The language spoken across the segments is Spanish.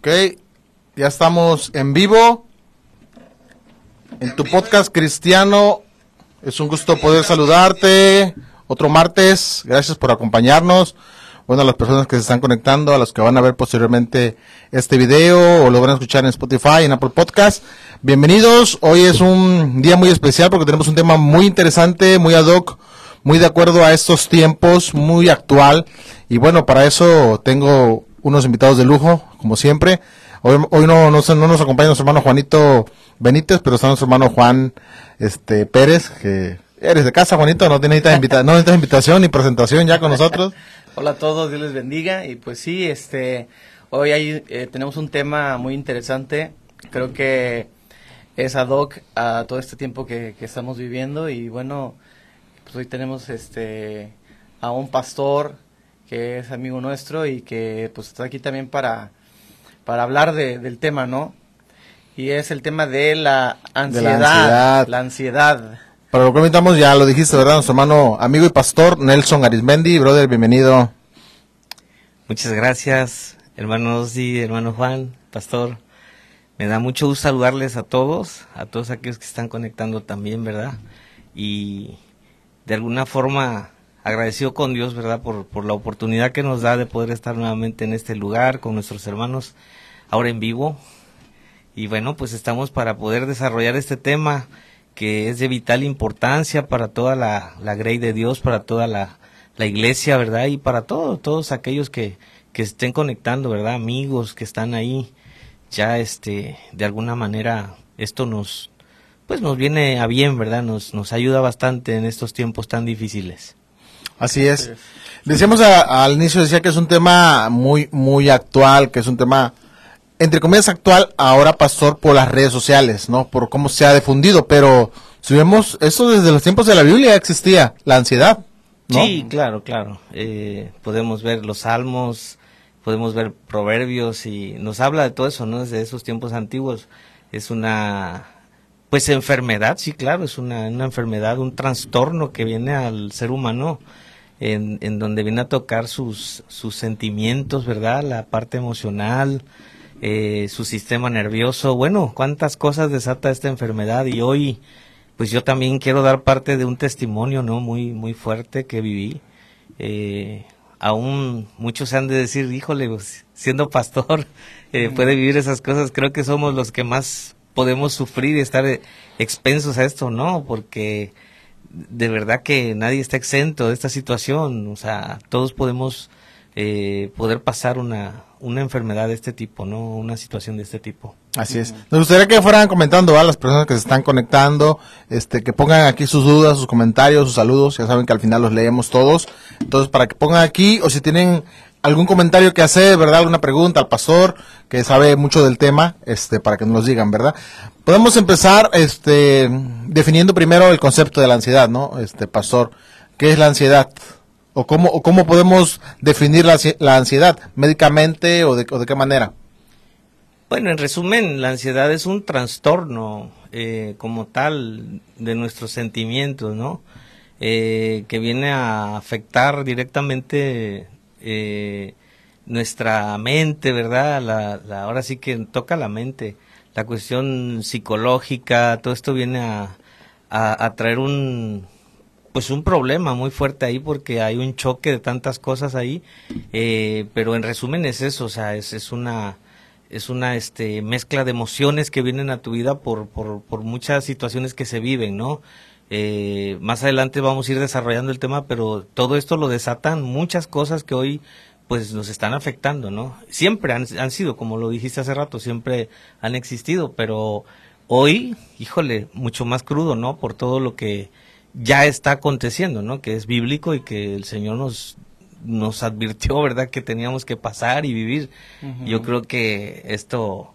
Ok, ya estamos en vivo en tu podcast cristiano. Es un gusto poder saludarte otro martes. Gracias por acompañarnos. Bueno, a las personas que se están conectando, a los que van a ver posteriormente este video o lo van a escuchar en Spotify, en Apple Podcast. Bienvenidos. Hoy es un día muy especial porque tenemos un tema muy interesante, muy ad hoc, muy de acuerdo a estos tiempos, muy actual. Y bueno, para eso tengo unos invitados de lujo, como siempre. Hoy, hoy no, no, no nos acompaña nuestro hermano Juanito Benítez, pero está nuestro hermano Juan este Pérez, que eres de casa, Juanito, no necesitas, invita no necesitas invitación ni presentación ya con nosotros. Hola a todos, Dios les bendiga. Y pues sí, este, hoy hay, eh, tenemos un tema muy interesante. Creo que es ad hoc a todo este tiempo que, que estamos viviendo. Y bueno, pues hoy tenemos este a un pastor que es amigo nuestro y que pues está aquí también para, para hablar de, del tema, ¿no? Y es el tema de la ansiedad. De la ansiedad. La ansiedad. Para lo que invitamos, ya lo dijiste, ¿verdad? Nuestro hermano, amigo y pastor Nelson Arismendi. Brother, bienvenido. Muchas gracias, hermanos y hermano Juan, pastor. Me da mucho gusto saludarles a todos, a todos aquellos que están conectando también, ¿verdad? Y de alguna forma agradecido con Dios, ¿verdad? Por, por la oportunidad que nos da de poder estar nuevamente en este lugar con nuestros hermanos ahora en vivo. Y bueno, pues estamos para poder desarrollar este tema que es de vital importancia para toda la, la grey de Dios, para toda la, la iglesia, ¿verdad? Y para todos, todos aquellos que, que estén conectando, ¿verdad? Amigos que están ahí, ya este, de alguna manera esto nos, pues nos viene a bien, ¿verdad? Nos, nos ayuda bastante en estos tiempos tan difíciles. Así es. Decíamos a, al inicio, decía que es un tema muy, muy actual, que es un tema, entre comillas, actual, ahora pastor por las redes sociales, ¿no? Por cómo se ha difundido, pero si vemos, eso desde los tiempos de la Biblia existía, la ansiedad, ¿no? Sí, claro, claro. Eh, podemos ver los salmos, podemos ver proverbios y nos habla de todo eso, ¿no? Desde esos tiempos antiguos. Es una, pues enfermedad, sí, claro, es una, una enfermedad, un trastorno que viene al ser humano en, en donde viene a tocar sus, sus sentimientos, ¿verdad? La parte emocional, eh, su sistema nervioso. Bueno, cuántas cosas desata esta enfermedad y hoy, pues yo también quiero dar parte de un testimonio, ¿no? Muy, muy fuerte que viví. Eh, aún muchos se han de decir, híjole, pues, siendo pastor, eh, puede vivir esas cosas. Creo que somos los que más podemos sufrir y estar expensos a esto, ¿no? Porque de verdad que nadie está exento de esta situación, o sea, todos podemos eh, poder pasar una, una enfermedad de este tipo, ¿no? Una situación de este tipo. Así es. Nos gustaría que fueran comentando a las personas que se están conectando, este, que pongan aquí sus dudas, sus comentarios, sus saludos. Ya saben que al final los leemos todos. Entonces, para que pongan aquí, o si tienen algún comentario que hacer, ¿verdad? Alguna pregunta al pastor que sabe mucho del tema, este, para que nos digan, ¿verdad? Podemos empezar, este, definiendo primero el concepto de la ansiedad, ¿no? Este, pastor, ¿qué es la ansiedad? ¿O cómo, cómo podemos definir la, la ansiedad? ¿Médicamente o de, o de qué manera? Bueno, en resumen, la ansiedad es un trastorno eh, como tal de nuestros sentimientos, ¿no? Eh, que viene a afectar directamente eh, nuestra mente, ¿verdad? La, la, ahora sí que toca la mente, la cuestión psicológica, todo esto viene a, a, traer un, pues un problema muy fuerte ahí porque hay un choque de tantas cosas ahí, eh, pero en resumen es eso, o sea, es, es una es una este mezcla de emociones que vienen a tu vida por, por, por muchas situaciones que se viven, ¿no? Eh, más adelante vamos a ir desarrollando el tema, pero todo esto lo desatan muchas cosas que hoy pues nos están afectando, ¿no? Siempre han, han sido, como lo dijiste hace rato, siempre han existido, pero hoy, híjole, mucho más crudo, ¿no? Por todo lo que ya está aconteciendo, ¿no? Que es bíblico y que el Señor nos nos advirtió, ¿verdad? Que teníamos que pasar y vivir. Uh -huh. Yo creo que esto,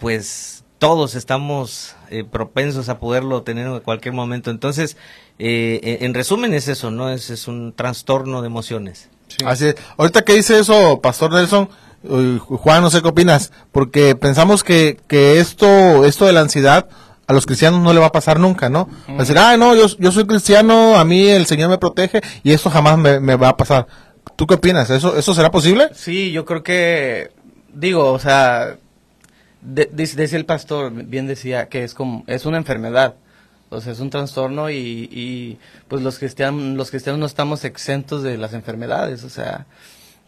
pues, todos estamos eh, propensos a poderlo tener en cualquier momento. Entonces, eh, en resumen es eso, ¿no? Es, es un trastorno de emociones. Sí. Así es. Ahorita que dice eso, Pastor Nelson, uh, Juan, no sé qué opinas, porque pensamos que, que esto, esto de la ansiedad, a los cristianos no le va a pasar nunca, ¿no? Va a decir, ah, no, yo, yo soy cristiano, a mí el Señor me protege y esto jamás me, me va a pasar. ¿Tú qué opinas? ¿Eso, ¿Eso será posible? Sí, yo creo que, digo, o sea, de- de- el pastor, bien decía que es como, es una enfermedad. O sea, es un trastorno y, pues los cristianos, los cristianos no estamos exentos de las enfermedades. O sea,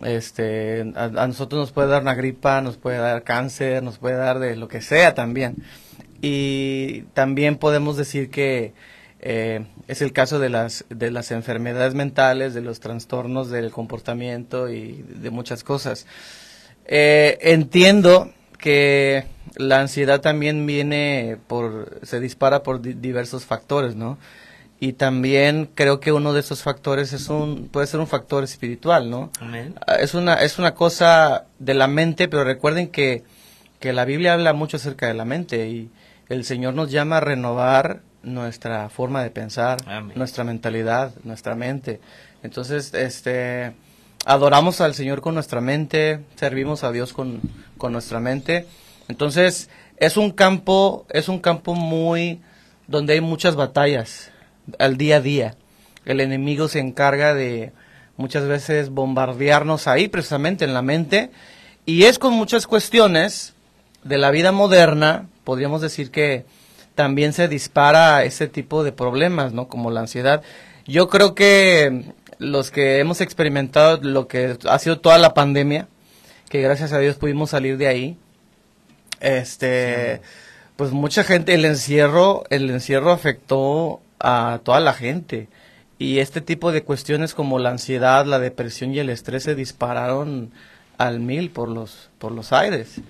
este, a, a nosotros nos puede dar una gripa, nos puede dar cáncer, nos puede dar de lo que sea también. Y también podemos decir que eh, es el caso de las, de las enfermedades mentales, de los trastornos del comportamiento y de muchas cosas. Eh, entiendo que la ansiedad también viene por, se dispara por di- diversos factores, ¿no? Y también creo que uno de esos factores es un, puede ser un factor espiritual, ¿no? Amén. Ah, Es una, es una cosa de la mente, pero recuerden que, que la Biblia habla mucho acerca de la mente y el Señor nos llama a renovar nuestra forma de pensar, Amén. nuestra mentalidad, nuestra mente. Entonces, este, adoramos al Señor con nuestra mente, servimos a Dios con, con nuestra mente. Entonces, es un campo, es un campo muy, donde hay muchas batallas al día a día. El enemigo se encarga de muchas veces bombardearnos ahí precisamente en la mente y es con muchas cuestiones de la vida moderna, podríamos decir que también se dispara ese tipo de problemas, ¿no? Como la ansiedad. Yo creo que los que hemos experimentado lo que ha sido toda la pandemia, que gracias a Dios pudimos salir de ahí, este, pues mucha gente, el encierro, el encierro afectó a toda la gente. Y este tipo de cuestiones como la ansiedad, la depresión y el estrés se dispararon al mil por los, por los aires.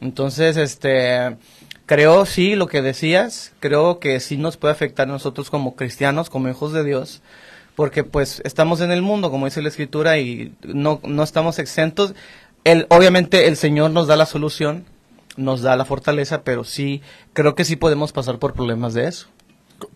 Entonces, este, creo, sí, lo que decías, creo que sí nos puede afectar a nosotros como cristianos, como hijos de Dios, porque pues estamos en el mundo, como dice la escritura, y no, no estamos exentos. El, obviamente el Señor nos da la solución, nos da la fortaleza, pero sí, creo que sí podemos pasar por problemas de eso.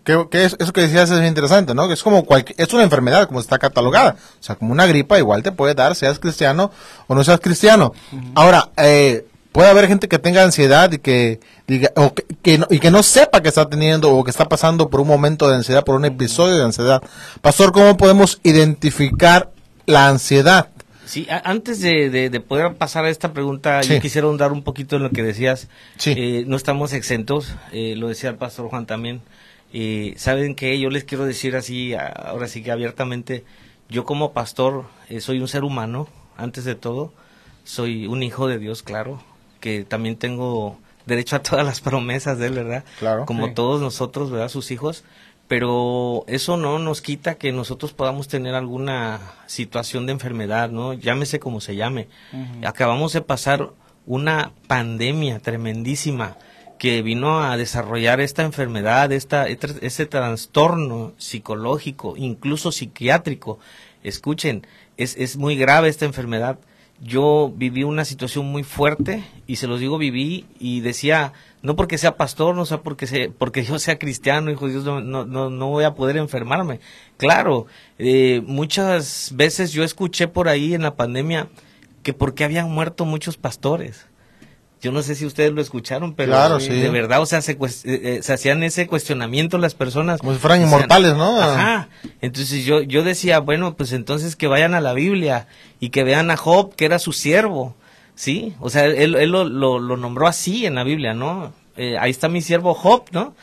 Que, que es- eso que decías es interesante, ¿no? Que es como cualquier, es una enfermedad, como está catalogada. O sea, como una gripa igual te puede dar, seas cristiano o no seas cristiano. Ahora, eh, puede haber gente que tenga ansiedad y que diga, o que, que no, y que no sepa que está teniendo o que está pasando por un momento de ansiedad, por un episodio de ansiedad. Pastor, ¿cómo podemos identificar la ansiedad? Sí, antes de, de- de poder pasar a esta pregunta, Sí. yo quisiera ahondar un poquito en lo que decías. Sí. Eh, no estamos exentos, eh, lo decía el pastor Juan también. Eh, Saben que yo les quiero decir así, ahora sí que abiertamente, yo como pastor eh, soy un ser humano, antes de todo, soy un hijo de Dios, claro, que también tengo derecho a todas las promesas de él, ¿verdad? Claro, Como sí. todos nosotros, ¿verdad? Sus hijos. Pero eso no nos quita que nosotros podamos tener alguna situación de enfermedad, ¿no? Llámese como se llame. Acabamos de pasar una pandemia tremendísima que vino a desarrollar esta enfermedad, esta, este, este trastorno psicológico, incluso psiquiátrico. Escuchen, es, es muy grave esta enfermedad. Yo viví una situación muy fuerte y se los digo viví y decía, no porque sea pastor, no sea porque sea, porque yo sea cristiano, hijo de Dios, no, no, no, voy a poder enfermarme. Claro, eh, muchas veces yo escuché por ahí en la pandemia que porque habían muerto muchos pastores. Yo no sé si ustedes lo escucharon, pero Claro, sí. de verdad, o sea, se, eh, eh, se hacían ese cuestionamiento las personas. Como si fueran inmortales, ¿no? Ajá. Entonces yo, yo decía, bueno, pues entonces que vayan a la Biblia y que vean a Job, que era su siervo, ¿sí? O sea, él, él lo, lo, lo nombró así en la Biblia, ¿no? Eh, ahí está mi siervo Job, ¿no?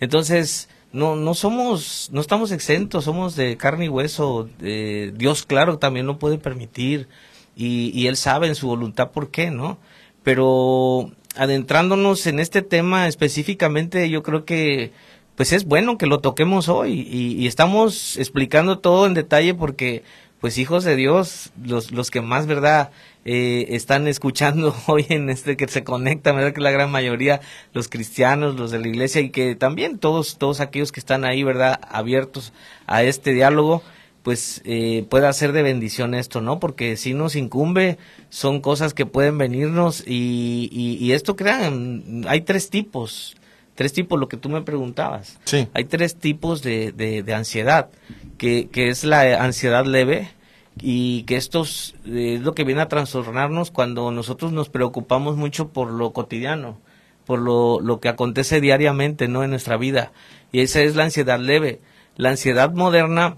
Entonces, no, no somos, no estamos exentos, somos de carne y hueso. eh, Dios, claro, también lo puede permitir y, y Él sabe en su voluntad por qué, ¿no? Pero adentrándonos en este tema específicamente, yo creo que pues es bueno que lo toquemos hoy y, estamos explicando todo en detalle porque pues hijos de Dios, los, los que más verdad eh, están escuchando hoy en este que se conectan, verdad que la gran mayoría los cristianos, los de la iglesia y que también todos todos aquellos que están ahí, verdad, abiertos a este diálogo, pues eh, pueda ser de bendición esto, ¿no? Porque si nos incumbe, son cosas que pueden venirnos y, y, y esto crean, hay tres tipos, tres tipos, lo que tú me preguntabas. Sí. Hay tres tipos de, de, de ansiedad, que, que es la ansiedad leve y que esto es eh, es lo que viene a trastornarnos cuando nosotros nos preocupamos mucho por lo cotidiano, por lo, lo que acontece diariamente, ¿no? En nuestra vida. Y esa es la ansiedad leve. La ansiedad moderna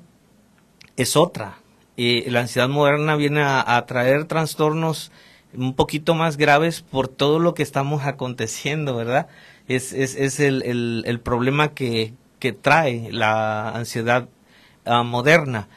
es otra. Eh, la ansiedad moderna viene a, traer trastornos un poquito más graves por todo lo que estamos aconteciendo, ¿verdad? Es, es, es el, el, el problema que, que trae la ansiedad ah, moderna.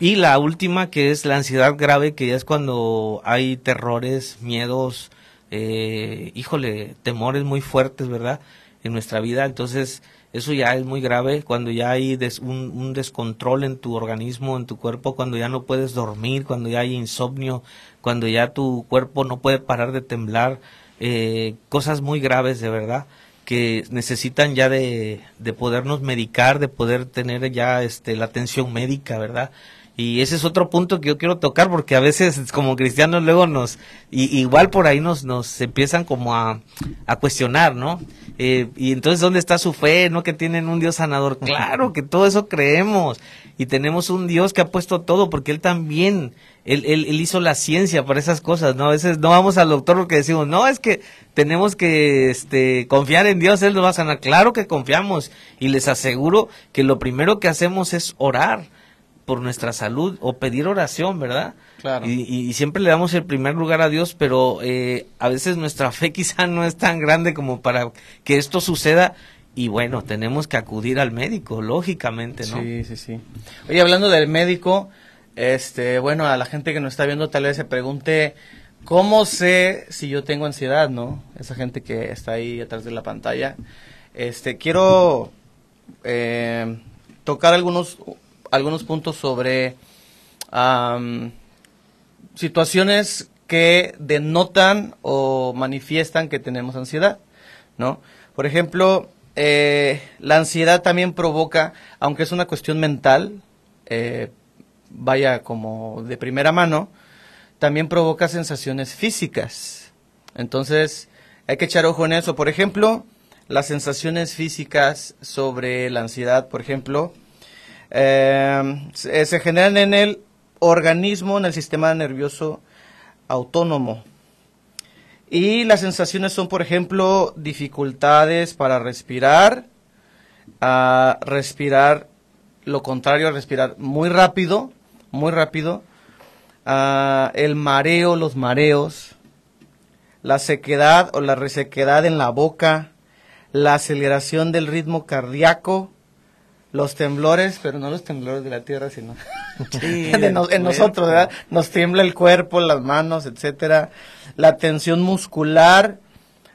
Y la última, que es la ansiedad grave, que es cuando hay terrores, miedos, eh, híjole, temores muy fuertes, ¿verdad? En nuestra vida. Entonces, eso ya es muy grave cuando ya hay un, un, descontrol en tu organismo, en tu cuerpo, cuando ya no puedes dormir, cuando ya hay insomnio, cuando ya tu cuerpo no puede parar de temblar. Eh, cosas muy graves, de verdad que necesitan ya de, de podernos medicar, de poder tener ya este, la atención médica, ¿verdad? Y ese es otro punto que yo quiero tocar porque a veces como cristianos luego nos, y, igual por ahí nos, nos empiezan como a, a cuestionar, ¿no? Eh, y entonces, ¿dónde está su fe? ¿No? Que tienen un Dios sanador. Claro que todo eso creemos. Y tenemos un Dios que ha puesto todo porque Él también, Él, él, él hizo la ciencia para esas cosas, ¿no? A veces no vamos al doctor porque decimos, no, es que tenemos que este, confiar en Dios, Él nos va a sanar. Claro que confiamos. Y les aseguro que lo primero que hacemos es orar por nuestra salud o pedir oración, ¿verdad? Claro. Y, y, siempre le damos el primer lugar a Dios, pero eh, a veces nuestra fe quizá no es tan grande como para que esto suceda. Y bueno, tenemos que acudir al médico, lógicamente, ¿no? Sí, sí, sí. Oye, hablando del médico, este, bueno, a la gente que nos está viendo tal vez se pregunte, ¿cómo sé si yo tengo ansiedad, no? Esa gente que está ahí atrás de la pantalla. Este, quiero eh, tocar algunos algunos puntos sobre um, situaciones que denotan o manifiestan que tenemos ansiedad, ¿no? Por ejemplo, eh, la ansiedad también provoca, aunque es una cuestión mental, eh, vaya como de primera mano, también provoca sensaciones físicas. Entonces, hay que echar ojo en eso. Por ejemplo, las sensaciones físicas sobre la ansiedad, por ejemplo, eh, se generan en el organismo, en el sistema nervioso autónomo. Y las sensaciones son, por ejemplo, dificultades para respirar, a respirar, lo contrario, a respirar muy rápido, muy rápido, el mareo, los mareos, la sequedad o la resequedad en la boca, la aceleración del ritmo cardíaco, los temblores, pero no los temblores de la tierra, sino en nosotros, ¿verdad? Nos tiembla el cuerpo, las manos, etcétera. La tensión muscular,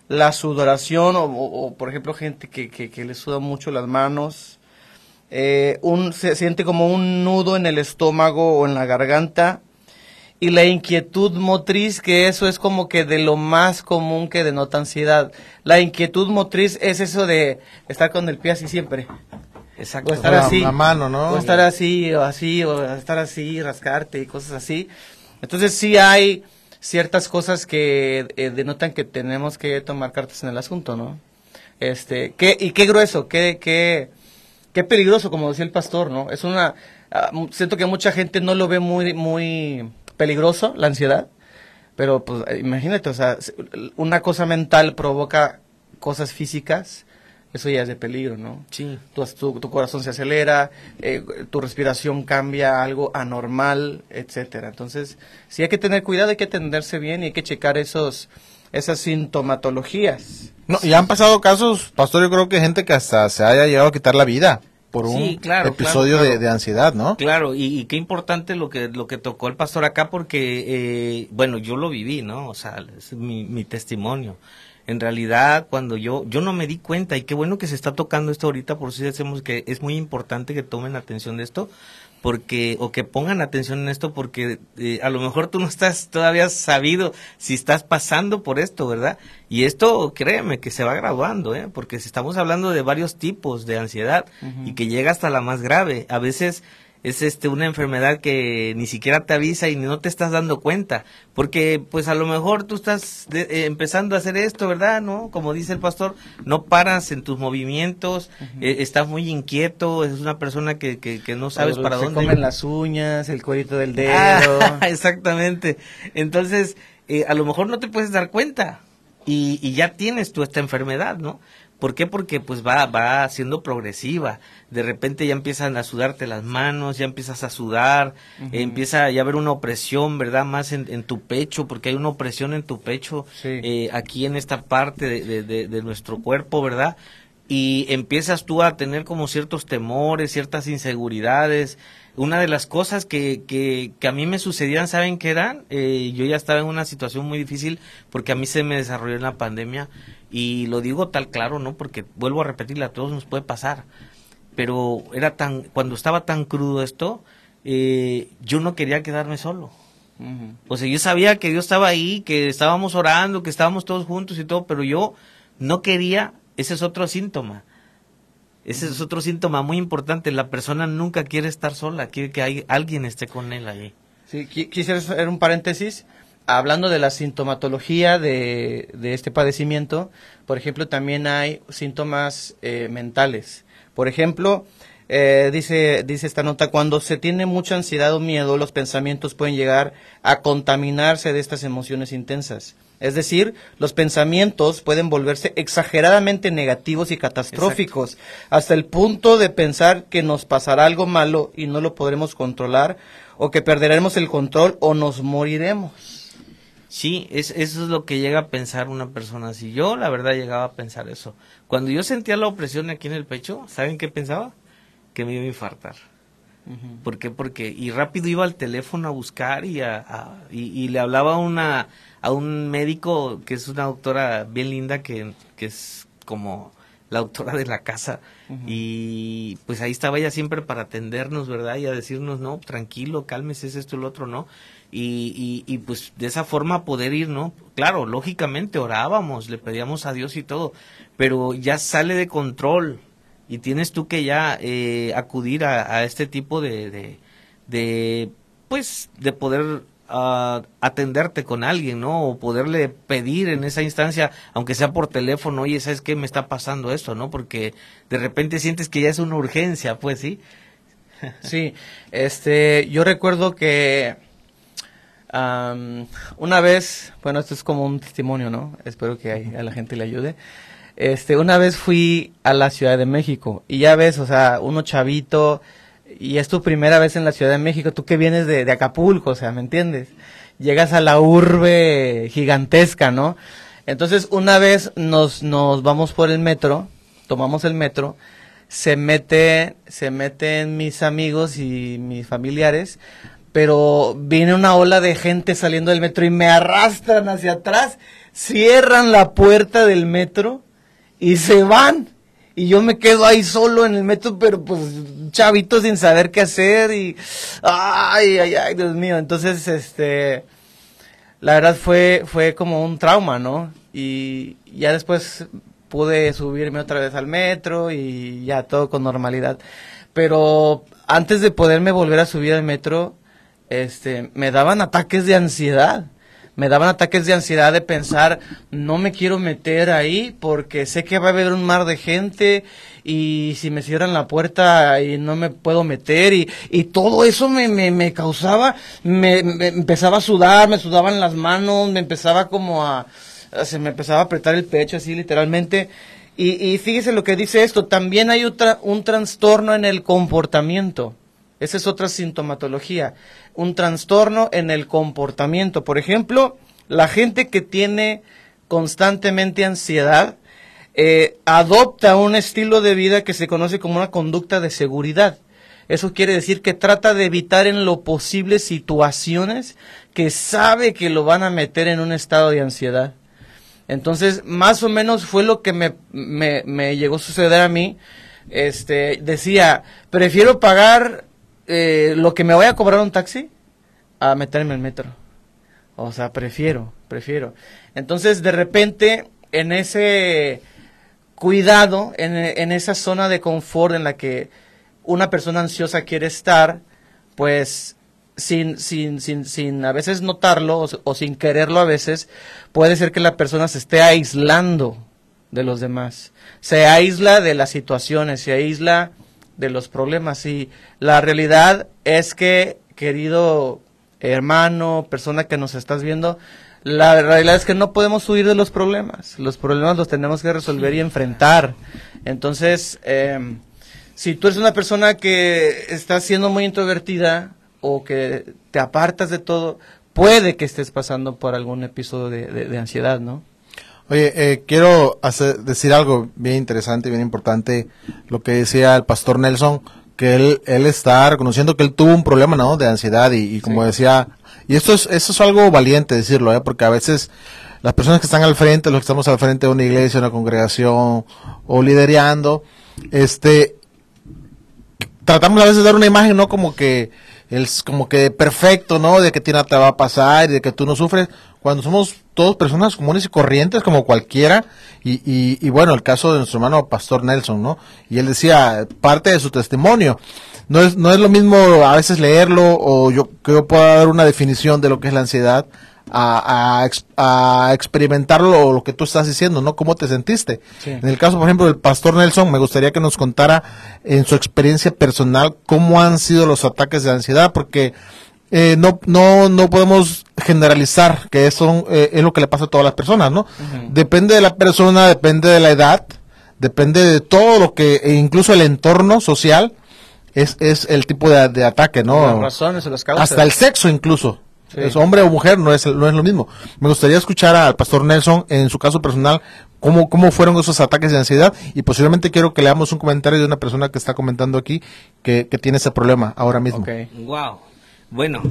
la sudoración, o, por ejemplo, gente que, que, le suda mucho las manos. Eh, un, se siente como un nudo en el estómago o en la garganta. Y la inquietud motriz, que eso es como que de lo más común que denota ansiedad. La inquietud motriz es eso de estar con el pie así siempre. Exacto. O estar así. La mano, ¿no? O estar así, o así, o estar así, rascarte y cosas así. Entonces sí hay ciertas cosas que eh, denotan que tenemos que tomar cartas en el asunto, ¿no? Este, ¿qué, y qué grueso, qué, qué, qué peligroso, como decía el pastor, ¿no? Es una, uh, siento que mucha gente no lo ve muy, muy peligroso, la ansiedad, pero pues imagínate, o sea, una cosa mental provoca cosas físicas, eso ya es de peligro, ¿no? Sí. Tu, tu, corazón se acelera, eh, tu respiración cambia algo anormal, etcétera. Entonces, sí hay que tener cuidado, hay que atenderse bien y hay que checar esos esas sintomatologías. No, y han pasado casos, pastor, yo creo que gente que hasta se haya llegado a quitar la vida por un sí, claro, episodio claro, de, de, ansiedad, ¿no? Claro, y, y, qué importante lo que lo que tocó el pastor acá porque, eh, bueno, yo lo viví, ¿no? O sea, es mi, mi testimonio en realidad cuando yo yo no me di cuenta y qué bueno que se está tocando esto ahorita por si decimos que es muy importante que tomen atención de esto porque o que pongan atención en esto porque eh, a lo mejor tú no estás todavía sabido si estás pasando por esto verdad y esto créeme que se va graduando ¿eh? porque estamos hablando de varios tipos de ansiedad uh -huh. y que llega hasta la más grave a veces es este una enfermedad que ni siquiera te avisa y no te estás dando cuenta. Porque pues a lo mejor tú estás de, eh, empezando a hacer esto verdad no como dice el pastor no paras en tus movimientos uh -huh. eh, estás muy inquieto es una persona que, que, que no sabes Pero para se dónde comen las uñas el cuerito del dedo. ah, exactamente. Entonces eh, a lo mejor no te puedes dar cuenta y, y ya tienes tú esta enfermedad no ¿Por qué? Porque pues va, va siendo progresiva. De repente ya empiezan a sudarte las manos, ya empiezas a sudar, empieza ya a haber una opresión, ¿verdad? Más en, tu pecho, porque hay una opresión en tu pecho, eh, aquí en esta parte de, de, de nuestro cuerpo, ¿verdad? y empiezas tú a tener como ciertos temores, ciertas inseguridades. Una de las cosas que, que, que a mí me sucedían, ¿saben qué eran? Eh, yo ya estaba en una situación muy difícil porque a mí se me desarrolló en la pandemia y lo digo tal claro, ¿no? Porque vuelvo a repetirle, a todos nos puede pasar. Pero era tan, cuando estaba tan crudo esto, eh, yo no quería quedarme solo. O sea, yo sabía que Dios estaba ahí, que estábamos orando, que estábamos todos juntos y todo, pero yo no quería ese es otro síntoma. Ese es otro síntoma muy importante. La persona nunca quiere estar sola, quiere que hay, alguien esté con él ahí. Sí, quisiera hacer un paréntesis. Hablando de la sintomatología de, de este padecimiento, por ejemplo, también hay síntomas eh, mentales. Por ejemplo, eh, dice, dice esta nota, cuando se tiene mucha ansiedad o miedo, los pensamientos pueden llegar a contaminarse de estas emociones intensas. Es decir, los pensamientos pueden volverse exageradamente negativos y catastróficos, hasta el punto de pensar que nos pasará algo malo y no lo podremos controlar, o que perderemos el control o nos moriremos. Sí, es, eso es lo que llega a pensar una persona así. Yo, la verdad, llegaba a pensar eso. Cuando yo sentía la opresión aquí en el pecho, ¿saben qué pensaba? Que me iba a infartar. ¿Por qué? Porque, y rápido iba al teléfono a buscar y, a, y le hablaba a una a un médico que es una doctora bien linda que, que es como la doctora de la casa y pues ahí estaba ella siempre para atendernos, ¿verdad? Y a decirnos, no, tranquilo, cálmese, es esto, el otro, ¿no? Y, y, y, pues de esa forma poder ir, ¿no? Claro, lógicamente orábamos, le pedíamos a Dios y todo, pero ya sale de control y tienes tú que ya eh, acudir a, a, este tipo de, de, de, pues, de poder atenderte con alguien, ¿no? O poderle pedir en esa instancia, aunque sea por teléfono, oye, ¿sabes qué me está pasando esto, no? Porque de repente sientes que ya es una urgencia, pues, ¿sí? Sí, este, yo recuerdo que una vez, bueno, esto es como un testimonio, ¿no? Espero que a la gente le ayude. Este, una vez fui a la Ciudad de México y ya ves, o sea, uno chavito, y es tu primera vez en la Ciudad de México, tú que vienes de, Acapulco, o sea, ¿me entiendes? Llegas a la urbe gigantesca, ¿no? Entonces, una vez nos, nos vamos por el metro, tomamos el metro, se mete, se meten mis amigos y mis familiares, pero viene una ola de gente saliendo del metro y me arrastran hacia atrás, cierran la puerta del metro y se van y yo me quedo ahí solo en el metro, pero pues chavito sin saber qué hacer y ay, ay, ay, Dios mío. Entonces, este, la verdad fue, fue como un trauma, ¿no? Y ya después pude subirme otra vez al metro y ya todo con normalidad. Pero antes de poderme volver a subir al metro, este, me daban ataques de ansiedad me daban ataques de ansiedad de pensar, no me quiero meter ahí porque sé que va a haber un mar de gente y si me cierran la puerta y no me puedo meter y, y todo eso me, me, me causaba, me, empezaba a sudar, me sudaban las manos, me empezaba como a, se me empezaba a apretar el pecho así literalmente. Y, y fíjese lo que dice esto, también hay otra, un trastorno en el comportamiento. Esa es otra sintomatología. Un trastorno en el comportamiento. Por ejemplo, la gente que tiene constantemente ansiedad eh, adopta un estilo de vida que se conoce como una conducta de seguridad. Eso quiere decir que trata de evitar en lo posible situaciones que sabe que lo van a meter en un estado de ansiedad. Entonces, más o menos fue lo que me, me, me llegó a suceder a mí. Este, decía, prefiero pagar eh, lo que me voy a cobrar un taxi a meterme en el metro. O sea, prefiero, prefiero. Entonces, de repente, en ese cuidado, en, en, esa zona de confort en la que una persona ansiosa quiere estar, pues sin, sin, sin, sin a veces notarlo o, o sin quererlo a veces, puede ser que la persona se esté aislando de los demás. Se aísla de las situaciones, se aísla de los problemas. Y la realidad es que, querido hermano, persona que nos estás viendo, La realidad es que no podemos huir de los problemas. Los problemas los tenemos que resolver y enfrentar. Entonces, eh, si tú eres una persona que está siendo muy introvertida o que te apartas de todo, puede que estés pasando por algún episodio de, ansiedad, ¿no? Oye, eh, quiero hacer, decir algo bien interesante, bien importante, lo que decía el pastor Nelson, que él, él está reconociendo que él tuvo un problema, ¿no? De ansiedad y, como decía, y esto es, esto es algo valiente decirlo, ¿eh? Porque a veces las personas que están al frente, los que estamos al frente de una iglesia, una congregación o liderando, este, tratamos a veces de dar una imagen, ¿no? Como que es como que perfecto, ¿no? De que nada te va a pasar y de que tú no sufres, cuando somos todos personas comunes y corrientes como cualquiera, y, y, y, bueno, el caso de nuestro hermano Pastor Nelson, ¿no? Y él decía, parte de su testimonio, no es, no es lo mismo a veces leerlo o yo yo pueda dar una definición de lo que es la ansiedad, a, a, experimentarlo lo que tú estás diciendo, ¿no? ¿Cómo te sentiste? En el caso, por ejemplo, del pastor Nelson, me gustaría que nos contara en su experiencia personal cómo han sido los ataques de ansiedad, porque eh, no, no, no podemos generalizar que eso eh, es lo que le pasa a todas las personas, ¿no? Depende de la persona, depende de la edad, depende de todo lo que, e incluso el entorno social, es, es el tipo de, ataque, ¿no? Las razones, las causas. Hasta el sexo incluso. Es hombre o mujer, no es, no es lo mismo. Me gustaría escuchar al pastor Nelson, en su caso personal, cómo, cómo fueron esos ataques de ansiedad y posiblemente quiero que leamos un comentario de una persona que está comentando aquí que, tiene ese problema ahora mismo. Wow. Bueno,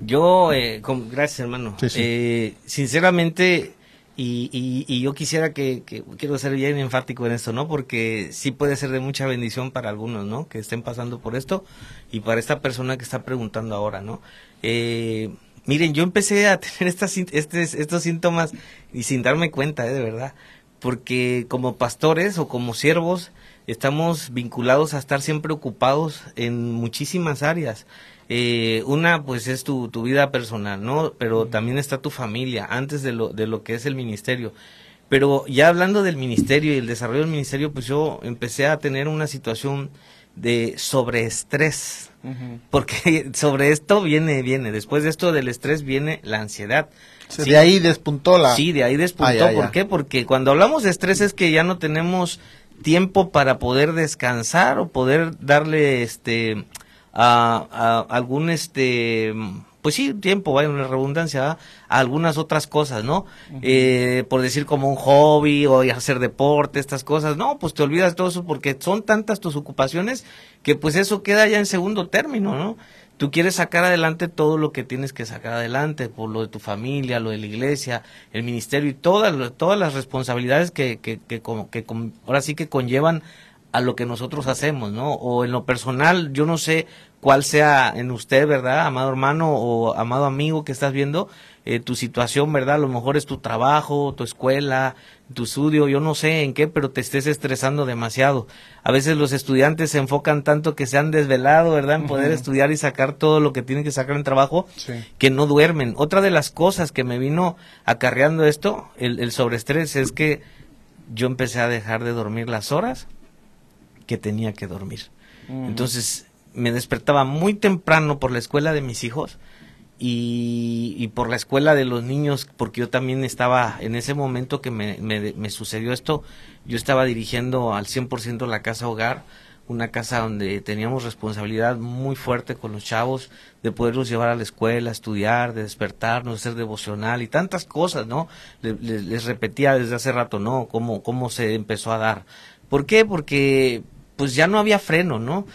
yo, eh, gracias hermano. Eh, sinceramente, y, y, yo quisiera que, que, quiero ser bien enfático en esto, ¿no? Porque sí puede ser de mucha bendición para algunos, ¿no? Que estén pasando por esto y para esta persona que está preguntando ahora, ¿no? Eh, Miren, yo empecé a tener estas, estos síntomas y sin darme cuenta, ¿eh? de verdad, porque como pastores o como siervos estamos vinculados a estar siempre ocupados en muchísimas áreas. Eh, una, pues es tu, tu vida personal, ¿no? Pero también está tu familia, antes de lo, de lo que es el ministerio. Pero ya hablando del ministerio y el desarrollo del ministerio, pues yo empecé a tener una situación de sobreestrés, porque sobre esto viene, viene, después de esto del estrés viene la ansiedad. De ahí despuntó la... Sí, de ahí despuntó. Ah, ¿Por qué? Porque cuando hablamos de estrés es que ya no tenemos tiempo para poder descansar o poder darle este a algún este pues sí, tiempo, vaya una redundancia, a algunas otras cosas, ¿no? eh, por decir como un hobby o hacer deporte, estas cosas, no, pues te olvidas todo eso porque son tantas tus ocupaciones que pues eso queda ya en segundo término, ¿no? Tú quieres sacar adelante todo lo que tienes que sacar adelante, por lo de tu familia, lo de la iglesia, el ministerio y todas, todas las responsabilidades que, que, que, que ahora sí que conllevan a lo que nosotros hacemos, ¿no? O en lo personal, yo no sé cuál sea en usted, ¿verdad? Amado hermano o amado amigo que estás viendo, eh, tu situación, ¿verdad? A lo mejor es tu trabajo, tu escuela, tu estudio, yo no sé en qué, pero te estés estresando demasiado. A veces los estudiantes se enfocan tanto que se han desvelado, ¿verdad? En poder estudiar y sacar todo lo que tienen que sacar en trabajo, que no duermen. Otra de las cosas que me vino acarreando esto, el, el sobreestrés, es que yo empecé a dejar de dormir las horas que tenía que dormir. Entonces, me despertaba muy temprano por la escuela de mis hijos y, por la escuela de los niños, porque yo también estaba, en ese momento que me, me, sucedió esto, yo estaba dirigiendo al 100% la casa hogar, una casa donde teníamos responsabilidad muy fuerte con los chavos, de poderlos llevar a la escuela, estudiar, de despertarnos, ser devocional y tantas cosas, ¿no? Les, les, repetía desde hace rato, ¿no? Cómo, cómo se empezó a dar. ¿Por qué? Porque pues ya no había freno, ¿no?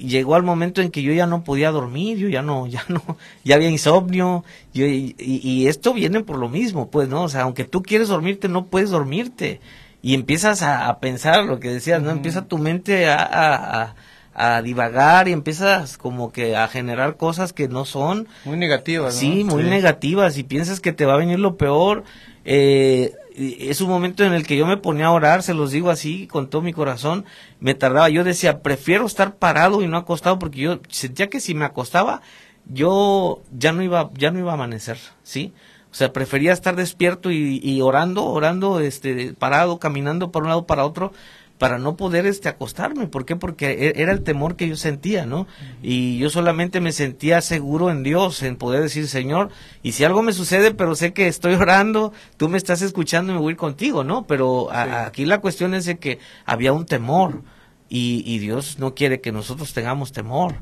llegó al momento en que yo ya no podía dormir, yo ya no, ya no, ya había insomnio, y, esto viene por lo mismo, pues, ¿no? O sea, aunque tú quieres dormirte, no puedes dormirte. Y empiezas a, pensar lo que decías, ¿no? Empieza tu mente a, a, divagar y empiezas como que a generar cosas que no son. Muy negativas, ¿no? Sí, muy negativas, y piensas que te va a venir lo peor. Eh, es un momento en el que yo me ponía a orar, se los digo así, con todo mi corazón, me tardaba, yo decía, prefiero estar parado y no acostado, porque yo sentía que si me acostaba, yo ya no iba, ya no iba a amanecer, ¿sí? O sea, prefería estar despierto y, orando, orando, este, parado, caminando por un lado para otro, para no poder este acostarme. ¿Por qué? Porque e, era el temor que yo sentía, ¿no? Y yo solamente me sentía seguro en Dios, en poder decir, Señor, y si algo me sucede, pero sé que estoy orando, tú me estás escuchando y me voy a ir contigo, ¿no? Pero aquí la cuestión es de que había un temor y, y Dios no quiere que nosotros tengamos temor,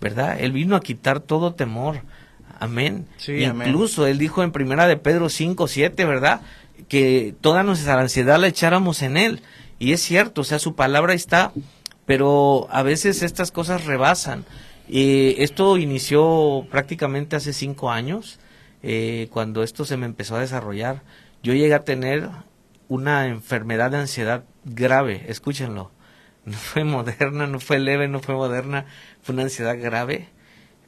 ¿verdad? Él vino a quitar todo temor. Amén. Incluso él dijo en primera de Pedro 5, 7, ¿verdad? Que toda nuestra ansiedad la echáramos en él. Y es cierto, o sea, su palabra está, pero a veces estas cosas rebasan. Eh, esto inició prácticamente hace cinco años, eh, cuando esto se me empezó a desarrollar. Yo llegué a tener una enfermedad de ansiedad grave, escúchenlo. No fue moderna, no fue leve, no fue moderna, fue una ansiedad grave,